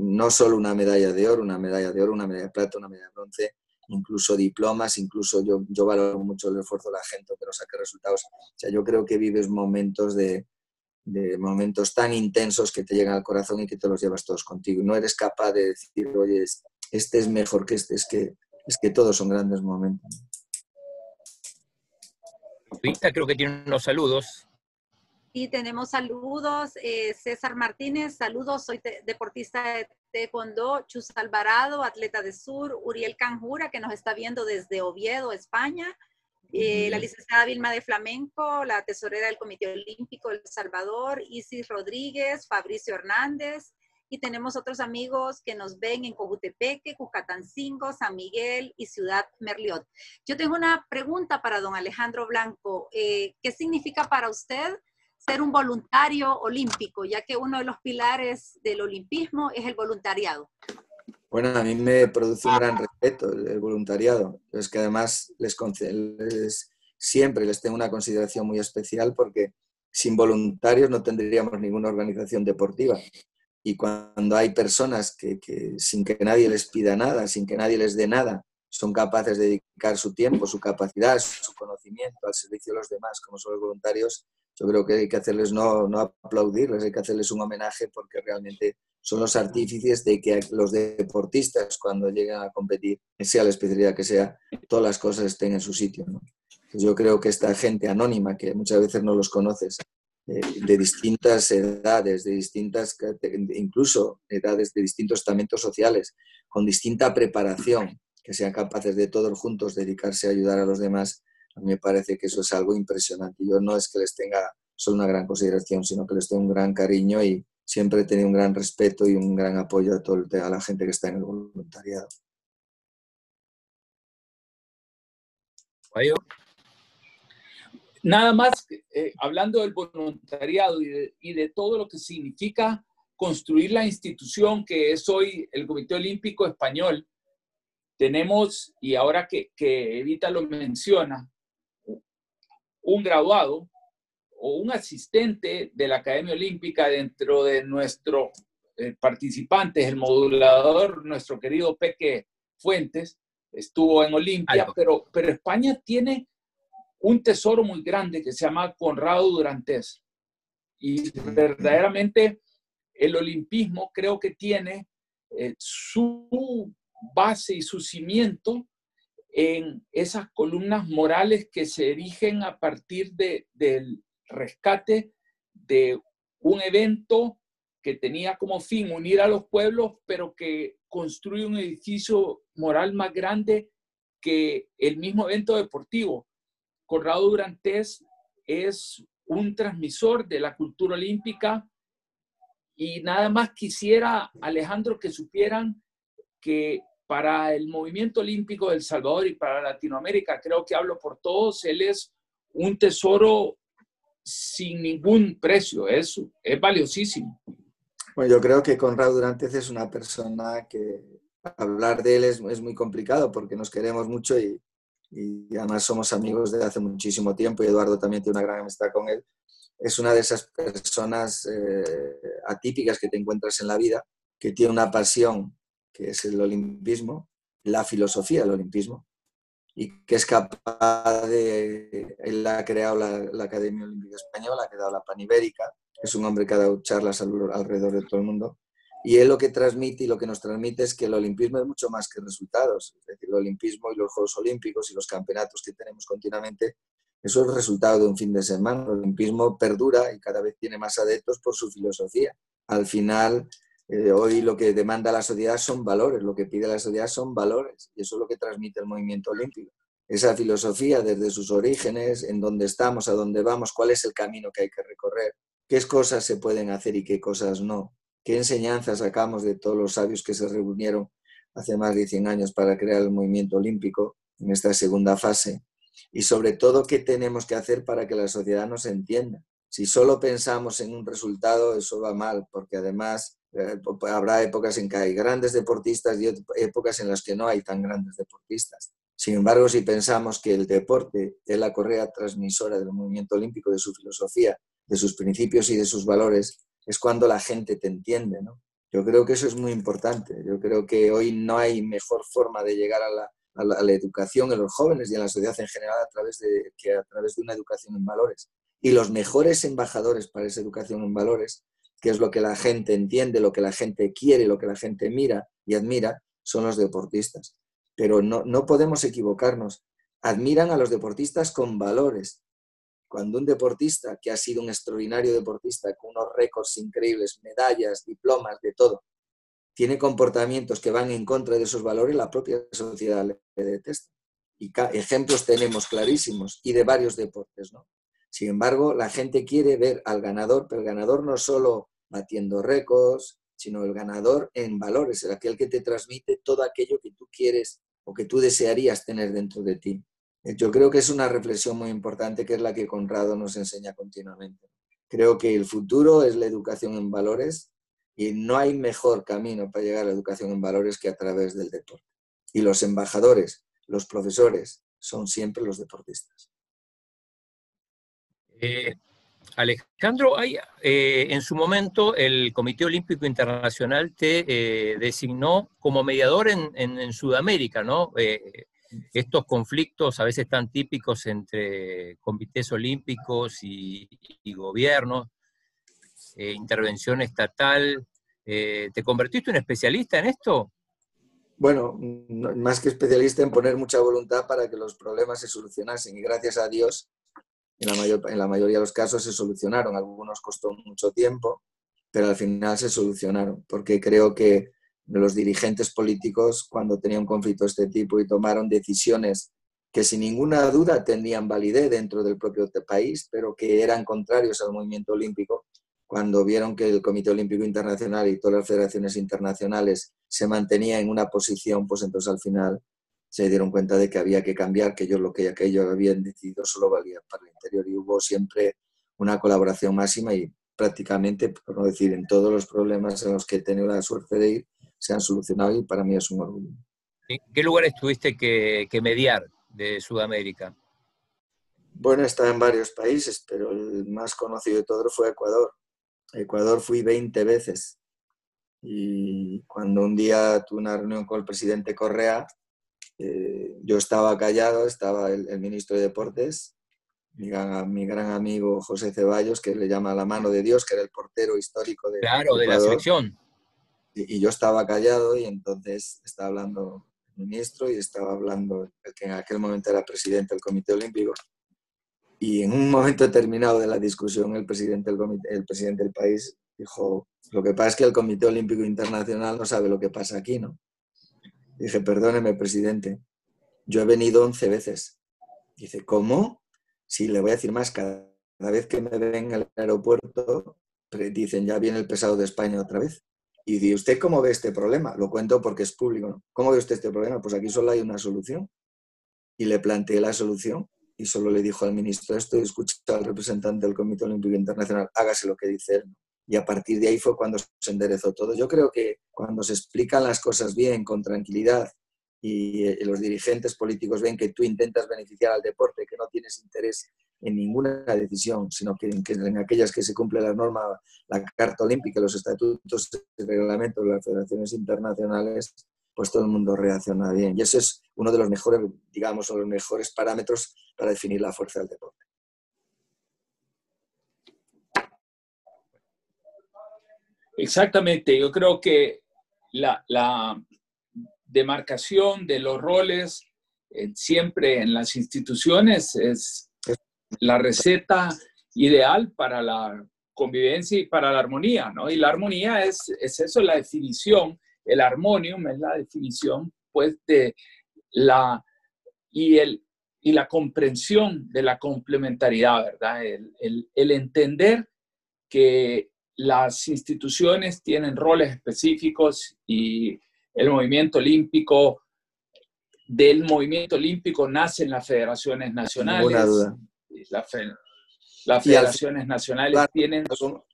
Speaker 4: no solo una medalla de oro, una medalla de oro, una medalla de plata, una medalla de bronce, incluso diplomas, incluso yo, yo valoro mucho el esfuerzo de la gente que nos saque resultados. O sea, yo creo que vives momentos de, de momentos tan intensos que te llegan al corazón y que te los llevas todos contigo. No eres capaz de decir, oye, este es mejor que este, es que, es que todos son grandes momentos
Speaker 1: creo que tiene unos saludos.
Speaker 2: Y tenemos saludos. Eh, César Martínez, saludos. Soy deportista de taekwondo. Chus Alvarado, atleta de sur. Uriel Canjura, que nos está viendo desde Oviedo, España. Eh, la licenciada Vilma de Flamenco, la tesorera del Comité Olímpico El Salvador. Isis Rodríguez, Fabricio Hernández, y tenemos otros amigos que nos ven en Cojutepeque, Cucatancingo, San Miguel y Ciudad Merliot. Yo tengo una pregunta para don Alejandro Blanco. Eh, ¿Qué significa para usted ser un voluntario olímpico, ya que uno de los pilares del olimpismo es el voluntariado?
Speaker 4: Bueno, a mí me produce un gran respeto el, voluntariado. Es que además les, siempre les tengo una consideración muy especial porque sin voluntarios no tendríamos ninguna organización deportiva. Y cuando hay personas que, sin que nadie les pida nada, sin que nadie les dé nada, son capaces de dedicar su tiempo, su capacidad, su conocimiento al servicio de los demás, como son los voluntarios, yo creo que hay que hacerles no, no aplaudirles, hay que hacerles un homenaje porque realmente son los artífices de que los deportistas cuando llegan a competir, sea la especialidad que sea, todas las cosas estén en su sitio. Yo creo que esta gente anónima, que muchas veces no los conoces, de distintas edades, de distintas, incluso edades de distintos estamentos sociales, con distinta preparación, que sean capaces de todos juntos dedicarse a ayudar a los demás, a mí me parece que eso es algo impresionante. Yo no es que les tenga solo una gran consideración, sino que les tengo un gran cariño y, siempre he tenido un gran respeto y un gran apoyo a, todo, a la gente que está en el voluntariado.
Speaker 5: Nada más, eh, hablando del voluntariado y de, todo lo que significa construir la institución que es hoy el Comité Olímpico Español, tenemos, y ahora que, que Evita lo menciona, un graduado o un asistente de la Academia Olímpica dentro de nuestros eh, participantes, el modulador, nuestro querido Peque Fuentes, estuvo en Olimpia, pero, pero España tiene un tesoro muy grande que se llama Conrado Durantes. Y verdaderamente el olimpismo creo que tiene eh, su base y su cimiento en esas columnas morales que se erigen a partir de, del rescate de un evento que tenía como fin unir a los pueblos, pero que construye un edificio moral más grande que el mismo evento deportivo. Corrado Durantes es un transmisor de la cultura olímpica y nada más quisiera, Alejandro, que supieran que para el movimiento olímpico del Salvador y para Latinoamérica, creo que hablo por todos, él es un tesoro sin ningún precio. Es, es valiosísimo.
Speaker 4: Bueno, yo creo que Conrado Durantes es una persona que hablar de él es muy complicado porque nos queremos mucho y, y, además somos amigos desde hace muchísimo tiempo y Eduardo también tiene una gran amistad con él. Es una de esas personas eh, atípicas que te encuentras en la vida, que tiene una pasión, que es el olimpismo, la filosofía del olimpismo, y que es capaz de... Él ha creado la, Academia Olímpica Española, ha creado la Panibérica, es un hombre que ha dado charlas alrededor de todo el mundo. Y él lo que transmite y lo que nos transmite es que el olimpismo es mucho más que resultados. Es decir, el olimpismo y los Juegos Olímpicos y los campeonatos que tenemos continuamente, eso es el resultado de un fin de semana. El olimpismo perdura y cada vez tiene más adeptos por su filosofía. Al final, eh, hoy lo que demanda la sociedad son valores, lo que pide la sociedad son valores, y eso es lo que transmite el movimiento olímpico. Esa filosofía desde sus orígenes, en dónde estamos, a dónde vamos, cuál es el camino que hay que recorrer, qué cosas se pueden hacer y qué cosas no, qué enseñanzas sacamos de todos los sabios que se reunieron hace más de 100 años para crear el movimiento olímpico en esta segunda fase, y sobre todo qué tenemos que hacer para que la sociedad nos entienda. Si solo pensamos en un resultado, eso va mal, porque además eh, habrá épocas en que hay grandes deportistas y épocas en las que no hay tan grandes deportistas. Sin embargo, si pensamos que el deporte es la correa transmisora del movimiento olímpico, de su filosofía, de sus principios y de sus valores, es cuando la gente te entiende. ¿no? Yo creo que eso es muy importante. Yo creo que hoy no hay mejor forma de llegar a la, educación en los jóvenes y en la sociedad en general a través de, que a través de una educación en valores. Y los mejores embajadores para esa educación en valores que es lo que la gente entiende, lo que la gente quiere, lo que la gente mira y admira, son los deportistas. Pero no, no podemos equivocarnos. Admiran a los deportistas con valores. Cuando un deportista, que ha sido un extraordinario deportista, con unos récords increíbles, medallas, diplomas, de todo, tiene comportamientos que van en contra de esos valores, la propia sociedad le detesta. Y ejemplos tenemos clarísimos y de varios deportes, ¿no? Sin embargo, la gente quiere ver al ganador, pero el ganador no solo batiendo récords, sino el ganador en valores, el aquel que te transmite todo aquello que tú quieres o que tú desearías tener dentro de ti. Yo creo que es una reflexión muy importante que es la que Conrado nos enseña continuamente. Creo que el futuro es la educación en valores Y no hay mejor camino para llegar a la educación en valores que a través del deporte. Y los embajadores, los profesores, son siempre los deportistas.
Speaker 1: Eh, Alejandro, hay, eh, en su momento el Comité Olímpico Internacional te eh, designó como mediador en, Sudamérica, ¿no? Estos conflictos a veces tan típicos entre comités olímpicos y, gobiernos, intervención estatal. ¿Te convertiste en especialista en esto?
Speaker 4: Bueno, más que especialista en poner mucha voluntad para que los problemas se solucionasen y gracias a Dios en la, mayor, en la mayoría de los casos se solucionaron. Algunos costó mucho tiempo, pero al final se solucionaron, porque creo que los dirigentes políticos, cuando tenían un conflicto de este tipo y tomaron decisiones que sin ninguna duda tenían validez dentro del propio país, pero que eran contrarios al movimiento olímpico, cuando vieron que el Comité Olímpico Internacional y todas las federaciones internacionales se mantenían en una posición, pues entonces al final se dieron cuenta de que había que cambiar, que ellos lo que ellos habían decidido solo valía para el interior y hubo siempre una colaboración máxima y prácticamente, por no decir en todos los problemas en los que he tenido la suerte de ir, se han solucionado y para mí es un orgullo.
Speaker 1: ¿En qué lugares tuviste que, mediar de Sudamérica?
Speaker 4: Bueno, he estado en varios países, pero el más conocido de todos fue Ecuador. Ecuador fui 20 veces. Y cuando un día tuve una reunión con el presidente Correa, eh, yo estaba callado, estaba el, ministro de Deportes, mi gran, mi gran, amigo José Ceballos, que le llama la mano de Dios, que era el portero histórico de,
Speaker 1: claro, de la selección.
Speaker 4: Y, yo estaba callado y entonces estaba hablando el ministro y estaba hablando el que en aquel momento era presidente del Comité Olímpico. Y en un momento determinado de la discusión, el presidente del, comité, el presidente del país dijo, lo que pasa es que el Comité Olímpico Internacional no sabe lo que pasa aquí, ¿no? Dije, perdóneme, presidente, yo he venido 11 veces. Dice, ¿cómo? Sí, le voy a decir más, cada, vez que me ven al aeropuerto, dicen, ya viene el pesado de España otra vez. Y dice, ¿usted cómo ve este problema? Lo cuento porque es público. ¿Cómo ve usted este problema? Pues aquí solo hay una solución. Y le planteé la solución y solo le dijo al ministro esto y escucha al representante del Comité Olímpico Internacional, hágase lo que dice él y a partir de ahí fue cuando se enderezó todo. Yo creo que cuando se explican las cosas bien, con tranquilidad, y eh, los dirigentes políticos ven que tú intentas beneficiar al deporte, que no tienes interés en ninguna decisión, sino que en, aquellas que se cumple la norma, la Carta Olímpica, los estatutos y reglamentos de las federaciones internacionales, pues todo el mundo reacciona bien. Y ese es uno de los mejores, digamos, los mejores parámetros para definir la fuerza del deporte.
Speaker 5: Exactamente, yo creo que la, demarcación de los roles eh, siempre en las instituciones es la receta ideal para la convivencia y para la armonía, ¿no? Y la armonía es, es eso, la definición, el armonium es la definición, pues, de la, y, el, y la comprensión de la complementariedad, ¿verdad? el, el entender que las instituciones tienen roles específicos y el movimiento olímpico, del movimiento olímpico nacen las federaciones nacionales.
Speaker 4: duda.
Speaker 5: las federaciones nacionales tienen...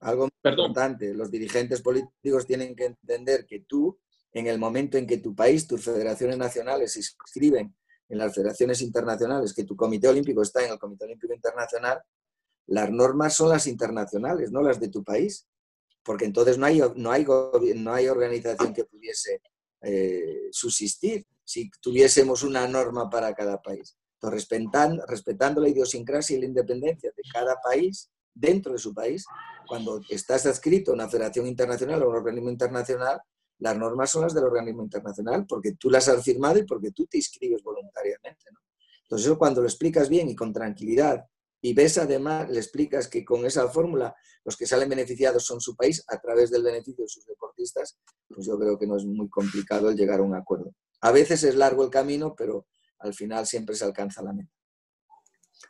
Speaker 4: Algo, importante, los dirigentes políticos tienen que entender que tú, en el momento en que tu país, tus federaciones nacionales se inscriben en las federaciones internacionales, que tu comité olímpico está en el Comité Olímpico Internacional, las normas son las internacionales, no las de tu país porque entonces no hay, no hay, no hay organización que pudiese eh, subsistir si tuviésemos una norma para cada país. Respetando, respetando la idiosincrasia y la independencia de cada país, dentro de su país, cuando estás adscrito a una federación internacional o a un organismo internacional, las normas son las del organismo internacional porque tú las has firmado y porque tú te inscribes voluntariamente. Entonces, eso cuando lo explicas bien y con tranquilidad y ves además, le explicas que con esa fórmula los que salen beneficiados son su país a través del beneficio de sus deportistas, pues yo creo que no es muy complicado el llegar a un acuerdo. A veces es largo el camino, pero al final siempre se alcanza la meta.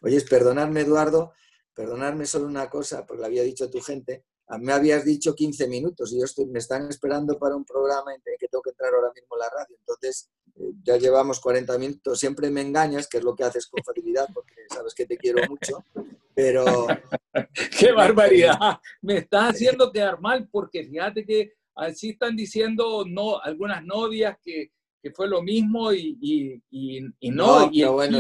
Speaker 4: Oye, perdonadme Eduardo, perdonadme solo una cosa, porque le había dicho a tu gente, me habías dicho 15 minutos y yo estoy, me están esperando para un programa en que tengo que entrar ahora mismo a la radio. Entonces, ya llevamos 40 minutos. Siempre me engañas, que es lo que haces con facilidad, porque sabes que te quiero mucho. Pero.
Speaker 5: ¡Qué barbaridad! Me estás haciendo quedar mal, porque fíjate que así están diciendo no, algunas novias que, que fue lo mismo y, y, y, no. y,
Speaker 4: pero bueno,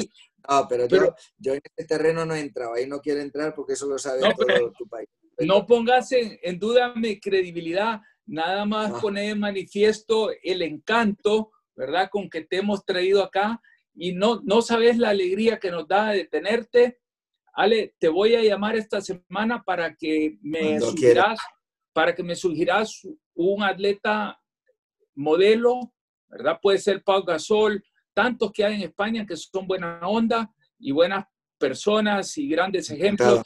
Speaker 4: no, pero, yo, yo, en este terreno no he entrado, ahí no quiero entrar porque eso lo sabe todo tu país.
Speaker 5: No pongas en, duda mi credibilidad, nada más poner en manifiesto el encanto, ¿verdad? Con que te hemos traído acá y no, no sabes la alegría que nos da de tenerte. Ale, te voy a llamar esta semana para que me sugieras, para que me sugieras un atleta modelo, ¿verdad? Puede ser Pau Gasol, tantos que hay en España que son buena onda y buenas personas y grandes ejemplos.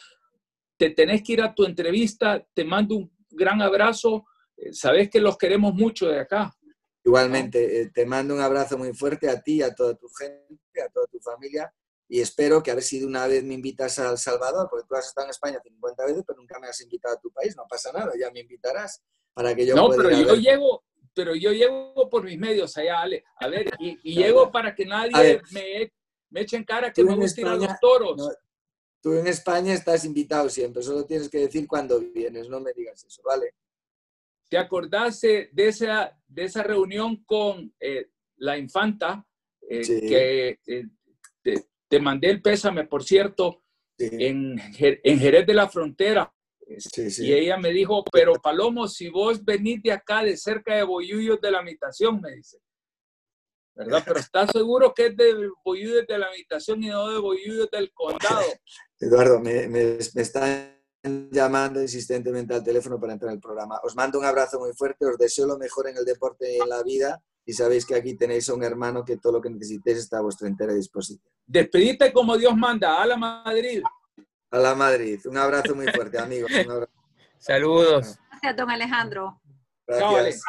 Speaker 5: Te tenés que ir a tu entrevista, te mando un gran abrazo, eh, sabes que los queremos mucho de acá.
Speaker 4: Igualmente, eh, te mando un abrazo muy fuerte a ti, a toda tu gente, a toda tu familia y espero que a ver si de una vez me invitas a El Salvador, porque tú has estado en España 50 veces, pero nunca me has invitado a tu país, no pasa nada, ya me invitarás para que yo
Speaker 5: No, pero yo llego, pero yo llego por mis medios allá, Ale. A ver, y, llego para que nadie me, me eche en cara que me gusta a los toros.
Speaker 4: tú en España estás invitado siempre, solo tienes que decir cuándo vienes, no me digas eso, ¿vale?
Speaker 5: ¿Te acordaste de esa, de esa reunión con eh, la infanta? Eh, que eh, te, mandé el pésame, por cierto, en, en Jerez de la Frontera. Y ella me dijo, pero Palomo, si vos venís de acá, de cerca de Boyuyos de la Habitación, me dice. ¿Verdad? Pero ¿estás seguro que es de Boyuyos de la Habitación y no de Boyuyos del Condado?
Speaker 4: Eduardo, me, me, me están llamando insistentemente al teléfono para entrar al programa. Os mando un abrazo muy fuerte, os deseo lo mejor en el deporte y en la vida y sabéis que aquí tenéis a un hermano que todo lo que necesitéis está a vuestra entera disposición.
Speaker 5: Despedite como Dios manda. A la Madrid.
Speaker 4: A la Madrid. Un abrazo muy fuerte, amigos.
Speaker 1: Saludos.
Speaker 2: Gracias, don Alejandro.
Speaker 4: Gracias.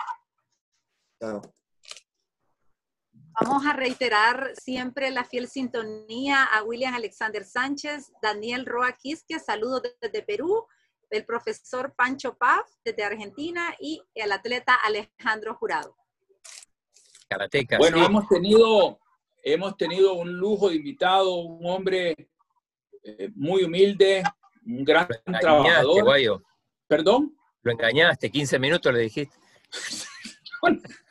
Speaker 4: Chao.
Speaker 2: Vamos a reiterar siempre la fiel sintonía a William Alexander Sánchez, Daniel Roa Quisque, saludos desde Perú, el profesor Pancho Paz desde Argentina y el atleta Alejandro Jurado.
Speaker 5: bueno, hemos tenido hemos tenido un lujo de invitado, un hombre eh, muy humilde, un gran trabajador. Guayo. ¿Perdón?
Speaker 1: Lo engañaste, 15 minutos le dijiste.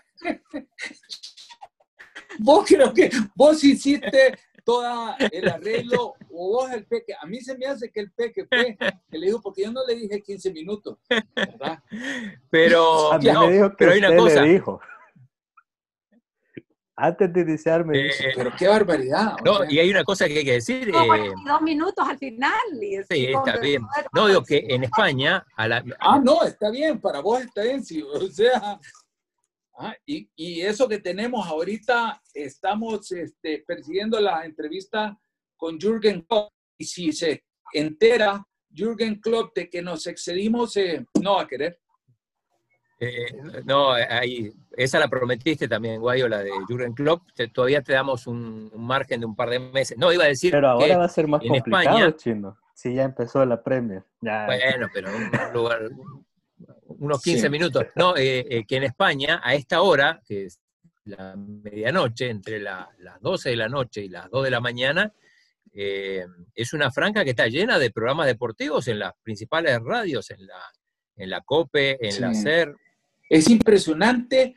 Speaker 5: vos creo que vos hiciste todo el arreglo, o vos el peque. A mí se me hace que el peque fue, que le dijo, porque yo no le dije 15 minutos, ¿verdad?
Speaker 1: Pero, pero hay una cosa.
Speaker 3: dijo. Antes de iniciarme.
Speaker 5: Eh, pero qué barbaridad.
Speaker 1: No, y hay una cosa que hay que decir.
Speaker 2: Eh, dos minutos al final.
Speaker 1: sí, está bien. No, digo que en España. A la...
Speaker 5: Ah, no, está bien, para vos está bien, sí, o sea. Ah, y, y, eso que tenemos ahorita, estamos este, persiguiendo la entrevista con Jürgen Klopp. Y si se entera Jürgen Klopp de que nos excedimos, eh, no va a querer.
Speaker 1: Eh, no, ahí, esa la prometiste también, Guayo, la de Jurgen Klopp. todavía te damos un, margen de un par de meses. No, iba a decir.
Speaker 3: Pero ahora va a ser más complicado, chino. Si ya empezó la Premier.
Speaker 1: Bueno, pero un lugar, unos 15 minutos. No, eh, eh, que en España, a esta hora, que es la medianoche, entre las 12 de la noche y las 2 de la mañana, es una franja que está llena de programas deportivos en las principales radios, en la, en la COPE, en la SER,
Speaker 5: es impresionante,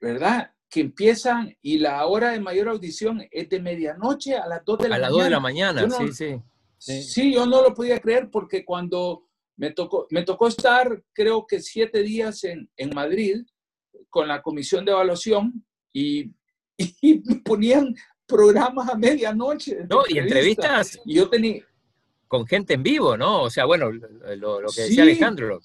Speaker 5: ¿verdad? Que empiezan y la hora de mayor audición es de medianoche a las 2 de la mañana.
Speaker 1: A las 2 de la mañana, sí, sí,
Speaker 5: sí. yo no lo podía creer porque cuando me tocó, me tocó estar, creo que siete días en, en Madrid con la comisión de evaluación y, y ponían programas a medianoche.
Speaker 1: No, y entrevistas.
Speaker 5: Y yo tenía.
Speaker 1: Con gente en vivo, ¿no? O sea, bueno, lo, lo que decía Alejandro.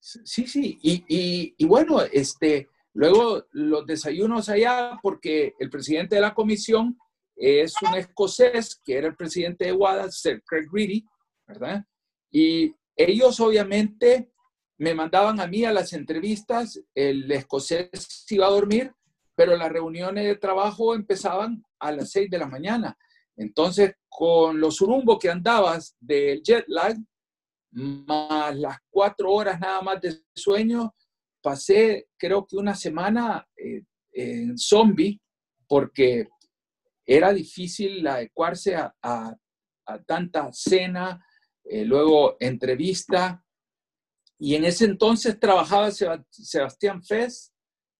Speaker 5: Sí, sí, y, y, bueno, este, luego los desayunos allá, porque el presidente de la comisión es un escocés, que era el presidente de WADA, Sir Craig Reedy, ¿verdad? Y ellos obviamente me mandaban a mí a las entrevistas, el escocés iba a dormir, pero las reuniones de trabajo empezaban a las seis de la mañana. Entonces, con los surumbos que andabas del jet lag, más las cuatro horas nada más de sueño, pasé creo que una semana eh, en zombie porque era difícil adecuarse a, a, tanta cena, eh, luego entrevista y en ese entonces trabajaba Sebastián Fez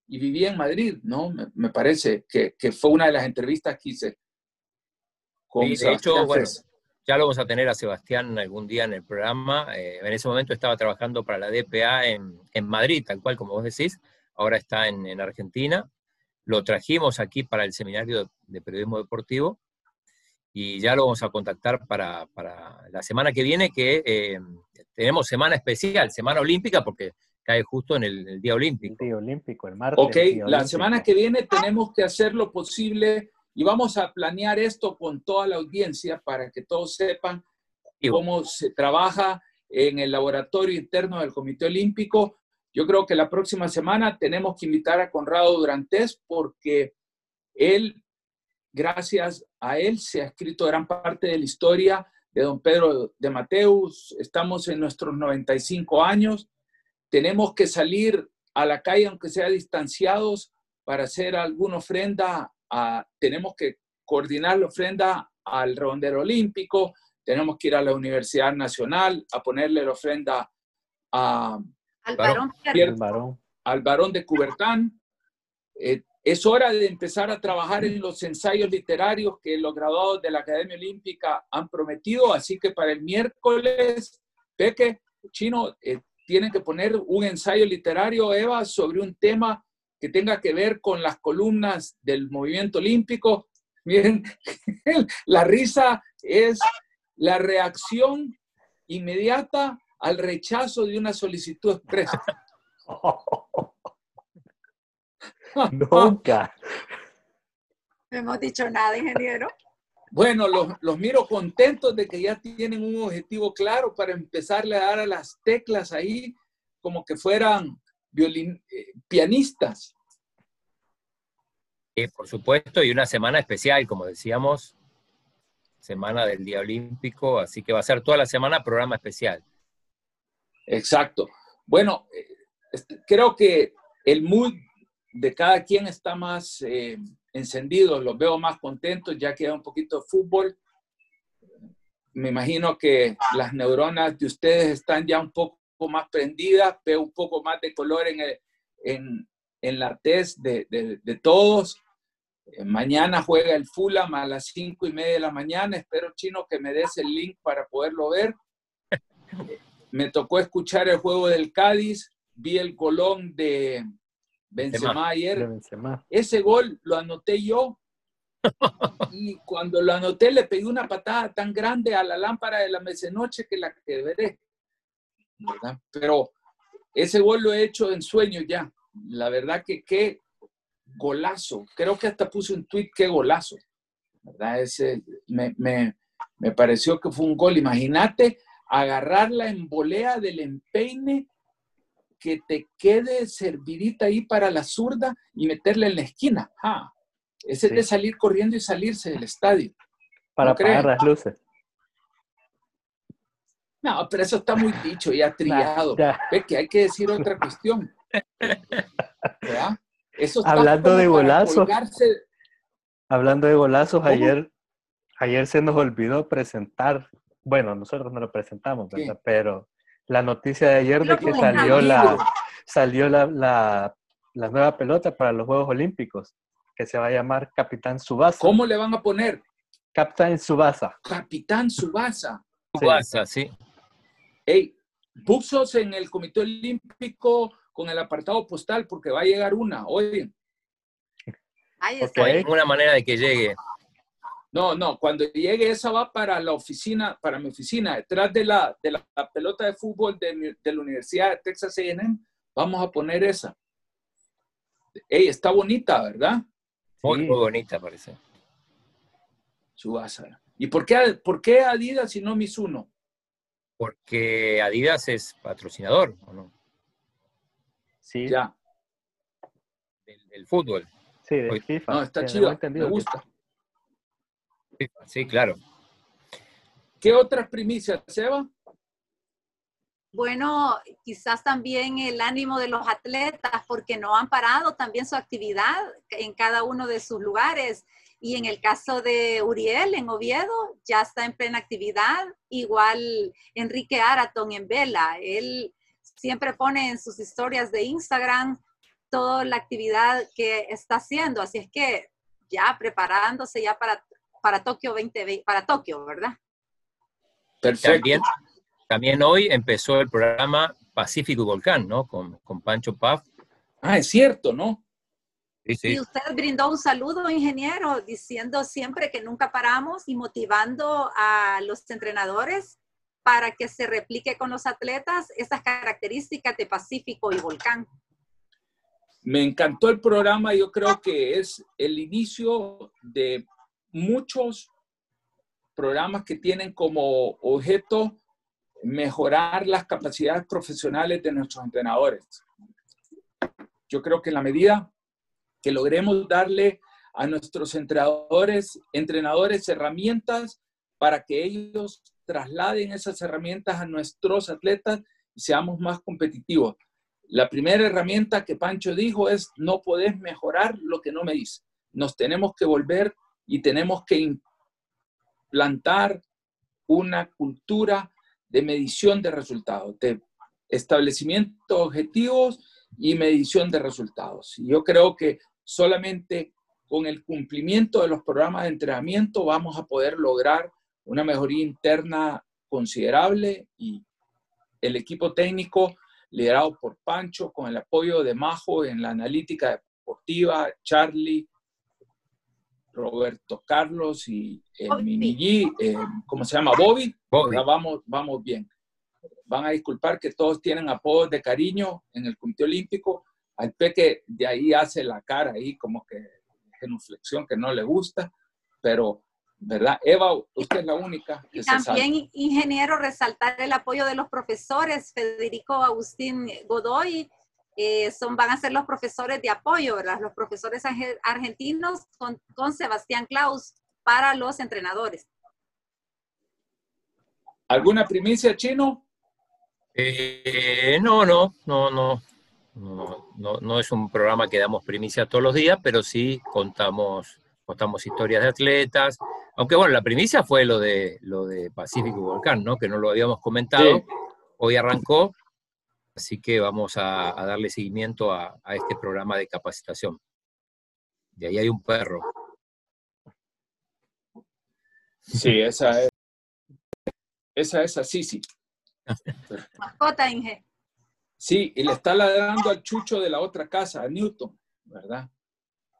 Speaker 5: y vivía en Madrid, ¿no? Me, parece que, fue una de las entrevistas que hice
Speaker 1: con de hecho, bueno, ya lo vamos a tener a Sebastián algún día en el programa. Eh, en ese momento estaba trabajando para la DPA en, Madrid, tal cual como vos decís. Ahora está en, Argentina. Lo trajimos aquí para el seminario de periodismo deportivo y ya lo vamos a contactar para, la semana que viene, que eh, tenemos semana especial, semana olímpica, porque cae justo en el, Día Olímpico.
Speaker 3: El Día Olímpico, el martes.
Speaker 5: Ok, la semana que viene tenemos que hacer lo posible y vamos a planear esto con toda la audiencia para que todos sepan cómo se trabaja en el laboratorio interno del Comité Olímpico. Yo creo que la próxima semana tenemos que invitar a Conrado Durantes porque él gracias a él se ha escrito gran parte de la historia de don Pedro de Mateus. Estamos en nuestros 95 años. Tenemos que salir a la calle, aunque sea distanciados, para hacer alguna ofrenda. tenemos que coordinar la ofrenda al redondero olímpico. Tenemos que ir a la Universidad Nacional a ponerle la ofrenda a,
Speaker 2: al, varón,
Speaker 5: al varón de Cubertán. Eh, es hora de empezar a trabajar en los ensayos literarios que los graduados de la Academia Olímpica han prometido, así que para el miércoles, Peque, Chino, eh, tienen que poner un ensayo literario, Eva, sobre un tema que tenga que ver con las columnas del movimiento olímpico. Miren, la risa es la reacción inmediata al rechazo de una solicitud expresa.
Speaker 3: Nunca.
Speaker 2: No hemos dicho nada, ingeniero.
Speaker 5: Bueno, los, miro contentos de que ya tienen un objetivo claro para empezarle a dar a las teclas ahí como que fueran violin, eh, pianistas.
Speaker 1: y por supuesto, y una semana especial, como decíamos, semana del Día Olímpico, así que va a ser toda la semana programa especial.
Speaker 5: Exacto. Bueno, eh, este, creo que el mood de cada quien está más eh, encendido, los veo más contentos, ya queda un poquito de fútbol. Me imagino que las neuronas de ustedes están ya un poco más prendidas, veo un poco más de color en, en, en la test de, de, todos. Eh, mañana juega el Fulham a las cinco y media de la mañana. Espero, Chino, que me des el link para poderlo ver. Me tocó escuchar el juego del Cádiz, vi el Colón de, Benzema ayer. Ese gol lo anoté yo. y cuando lo anoté le pegué una patada tan grande a la lámpara de la mesenoche que la quebré. ¿verdad? Pero ese gol lo he hecho en sueño ya. La verdad que qué golazo. Creo que hasta puse un tweet, qué golazo. ¿verdad? Ese, me, me, me pareció que fue un gol. Imagínate agarrar la embolea del empeine que te quede servidita ahí para la zurda y meterla en la esquina. Ah, ese es de salir corriendo y salirse del estadio.
Speaker 3: Para apagar las luces.
Speaker 5: No, pero eso está muy dicho, ya trillado. Ve que hay que decir otra cuestión.
Speaker 3: hablando de golazos. Hablando de golazos, ayer, ayer se nos olvidó presentar. Bueno, nosotros no lo presentamos, ¿verdad? Pero la noticia de ayer de que salió la salió la, la, nueva pelota para los Juegos Olímpicos, que se va a llamar Capitán Subasa.
Speaker 5: ¿Cómo le van a poner?
Speaker 3: Capitán Subasa.
Speaker 5: Capitán Subasa.
Speaker 1: Subasa, sí.
Speaker 5: Hey, buzos en el Comité Olímpico con el apartado postal, porque va a llegar una, hoy.
Speaker 1: Ahí está. Hay una manera de que llegue.
Speaker 5: No, no, cuando llegue esa va para la oficina, para mi oficina, detrás de la, de la, pelota de fútbol de, la Universidad de Texas A&M, vamos a poner esa. Ey, está bonita, ¿verdad?
Speaker 1: Muy, muy bonita parece.
Speaker 5: Subasa. ¿Y por qué, por qué Adidas y no Mizuno?
Speaker 1: Porque Adidas es patrocinador, ¿o no?
Speaker 3: Sí.
Speaker 5: Ya.
Speaker 1: Del, fútbol.
Speaker 3: Sí, del FIFA.
Speaker 5: No, está chido, me gusta.
Speaker 1: Sí, claro.
Speaker 5: ¿Qué otras primicias, Seba?
Speaker 2: Bueno, quizás también el ánimo de los atletas, porque no han parado también su actividad en cada uno de sus lugares. Y en el caso de Uriel, en Oviedo, ya está en plena actividad. Igual Enrique Araton en Vela. Él siempre pone en sus historias de Instagram toda la actividad que está haciendo. Así es que ya preparándose ya para, para Tokio 2020, para Tokio, ¿verdad?
Speaker 1: Perfecto. También, hoy empezó el programa Pacífico y Volcán, ¿no? Con, con Pancho Paz.
Speaker 5: Ah, es cierto, ¿no?
Speaker 2: Y usted brindó un saludo, ingeniero, diciendo siempre que nunca paramos y motivando a los entrenadores para que se replique con los atletas esas características de Pacífico y Volcán.
Speaker 5: Me encantó el programa, yo creo que es el inicio de muchos programas que tienen como objeto mejorar las capacidades profesionales de nuestros entrenadores. Yo creo que en la medida que logremos darle a nuestros entrenadores, entrenadores herramientas para que ellos trasladen esas herramientas a nuestros atletas y seamos más competitivos. La primera herramienta que Pancho dijo es, no podés mejorar lo que no me dice. Nos tenemos que volver y tenemos que implantar una cultura de medición de resultados, de establecimiento de objetivos y medición de resultados. Y yo creo que solamente con el cumplimiento de los programas de entrenamiento vamos a poder lograr una mejoría interna considerable y el equipo técnico liderado por Pancho con el apoyo de Majo en la analítica deportiva, Charlie, Roberto Carlos y el Mini eh, ¿cómo se llama? Bobby. Vamos, vamos bien. Van a disculpar que todos tienen apodos de cariño en el Comité Olímpico, al Peque de ahí hace la cara ahí como que genuflexión que no le gusta, pero, ¿verdad? Eva, usted es la única
Speaker 2: que También, ingeniero, resaltar el apoyo de los profesores, Federico Agustín Godoy, eh, son, van a ser los profesores de apoyo, ¿verdad? Los profesores argentinos con, con Sebastián Klaus para los entrenadores.
Speaker 5: ¿Alguna primicia, Chino?
Speaker 1: Eh, no, no, no, no. No, no, es un programa que damos primicia todos los días, pero sí contamos, contamos historias de atletas. Aunque bueno, la primicia fue lo de, lo de Pacífico Volcán, ¿no? Que no lo habíamos comentado. Hoy arrancó, así que vamos a, darle seguimiento a, este programa de capacitación. De ahí hay un perro.
Speaker 5: Sí, esa es. Esa es así, sí.
Speaker 2: Mascota, Inge.
Speaker 5: Sí, y le está ladrando al chucho de la otra casa, a Newton, ¿verdad?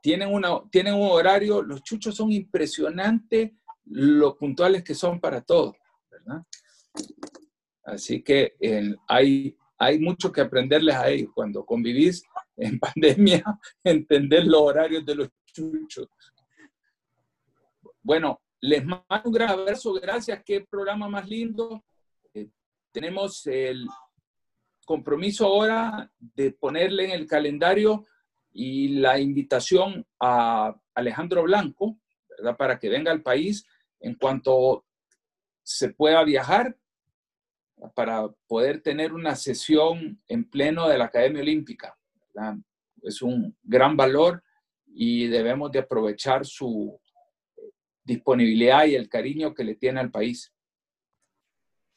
Speaker 5: Tienen, una, tienen un horario, los chuchos son impresionantes lo puntuales que son para todo, ¿verdad? Así que hay, hay mucho que aprenderles a ellos. Cuando convivís en pandemia, entender los horarios de los chuchos. Bueno, les mando un gran abrazo, gracias, qué programa más lindo. Eh, tenemos el, compromiso ahora de ponerle en el calendario y la invitación a Alejandro Blanco. Para que venga al país en cuanto se pueda viajar para poder tener una sesión en pleno de la Academia Olímpica. Es un gran valor y debemos de aprovechar su disponibilidad y el cariño que le tiene al país.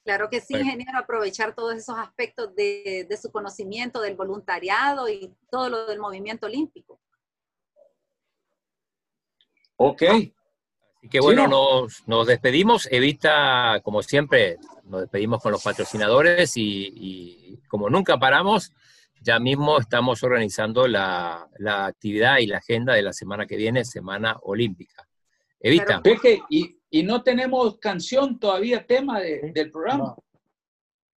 Speaker 2: Claro que sí, ingeniero, aprovechar todos esos aspectos de, su conocimiento del voluntariado y todo lo del movimiento olímpico.
Speaker 5: Ok.
Speaker 1: Así que bueno, nos, nos, despedimos. Evita, como siempre, nos despedimos con los patrocinadores y, como nunca paramos, ya mismo estamos organizando la, actividad y la agenda de la semana que viene, Semana Olímpica.
Speaker 5: Evita. Peque, y, y no tenemos canción todavía tema del programa.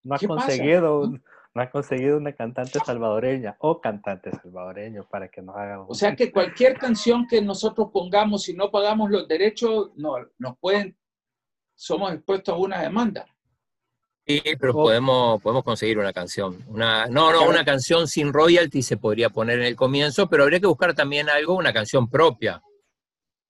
Speaker 3: No, ha conseguido, no ha conseguido una cantante salvadoreña o cantante salvadoreño para que nos haga.
Speaker 5: O sea que cualquier canción que nosotros pongamos, si no pagamos los derechos, no, nos pueden, somos expuestos a una demanda.
Speaker 1: Sí, pero podemos, podemos conseguir una canción. Una, no, no, una canción sin royalty se podría poner en el comienzo, pero habría que buscar también algo, una canción propia.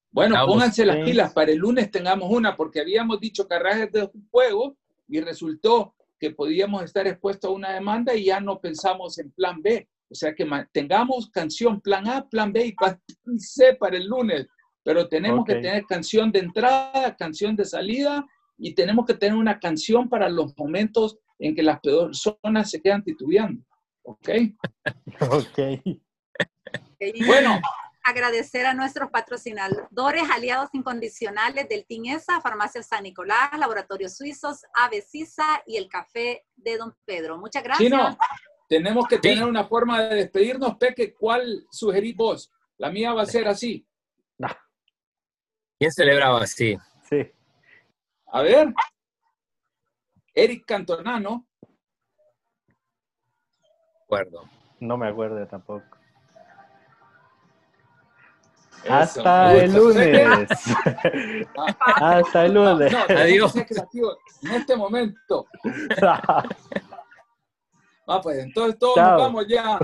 Speaker 5: Bueno, pónganse las pilas, para el lunes tengamos una, porque habíamos dicho carrajes de juego y resultó que podíamos estar expuestos a una demanda y ya no pensamos en plan B. O sea que tengamos canción plan A, plan B y plan C para el lunes, pero tenemos que tener canción de entrada, canción de salida y tenemos que tener una canción para los momentos en que las personas se quedan titubeando. ¿Ok?
Speaker 3: Ok.
Speaker 5: Bueno.
Speaker 2: Agradecer a nuestros patrocinadores, aliados incondicionales del Team ESA, Farmacia San Nicolás, Laboratorios Suizos, Avecisa y el Café de Don Pedro. Muchas gracias.
Speaker 5: Chino, tenemos que tener una forma de despedirnos. Peque, ¿cuál sugerís vos? La mía va a ser así.
Speaker 1: ¿Quién celebraba así?
Speaker 3: Sí.
Speaker 5: A ver. Eric Cantonano.
Speaker 1: Acuerdo.
Speaker 3: No me acuerdo tampoco.
Speaker 5: Eso,
Speaker 3: Hasta el lunes. Hasta el lunes.
Speaker 5: No,
Speaker 1: Adiós.
Speaker 5: en este momento. Ah, pues entonces todos
Speaker 3: Chao.
Speaker 5: nos vamos ya.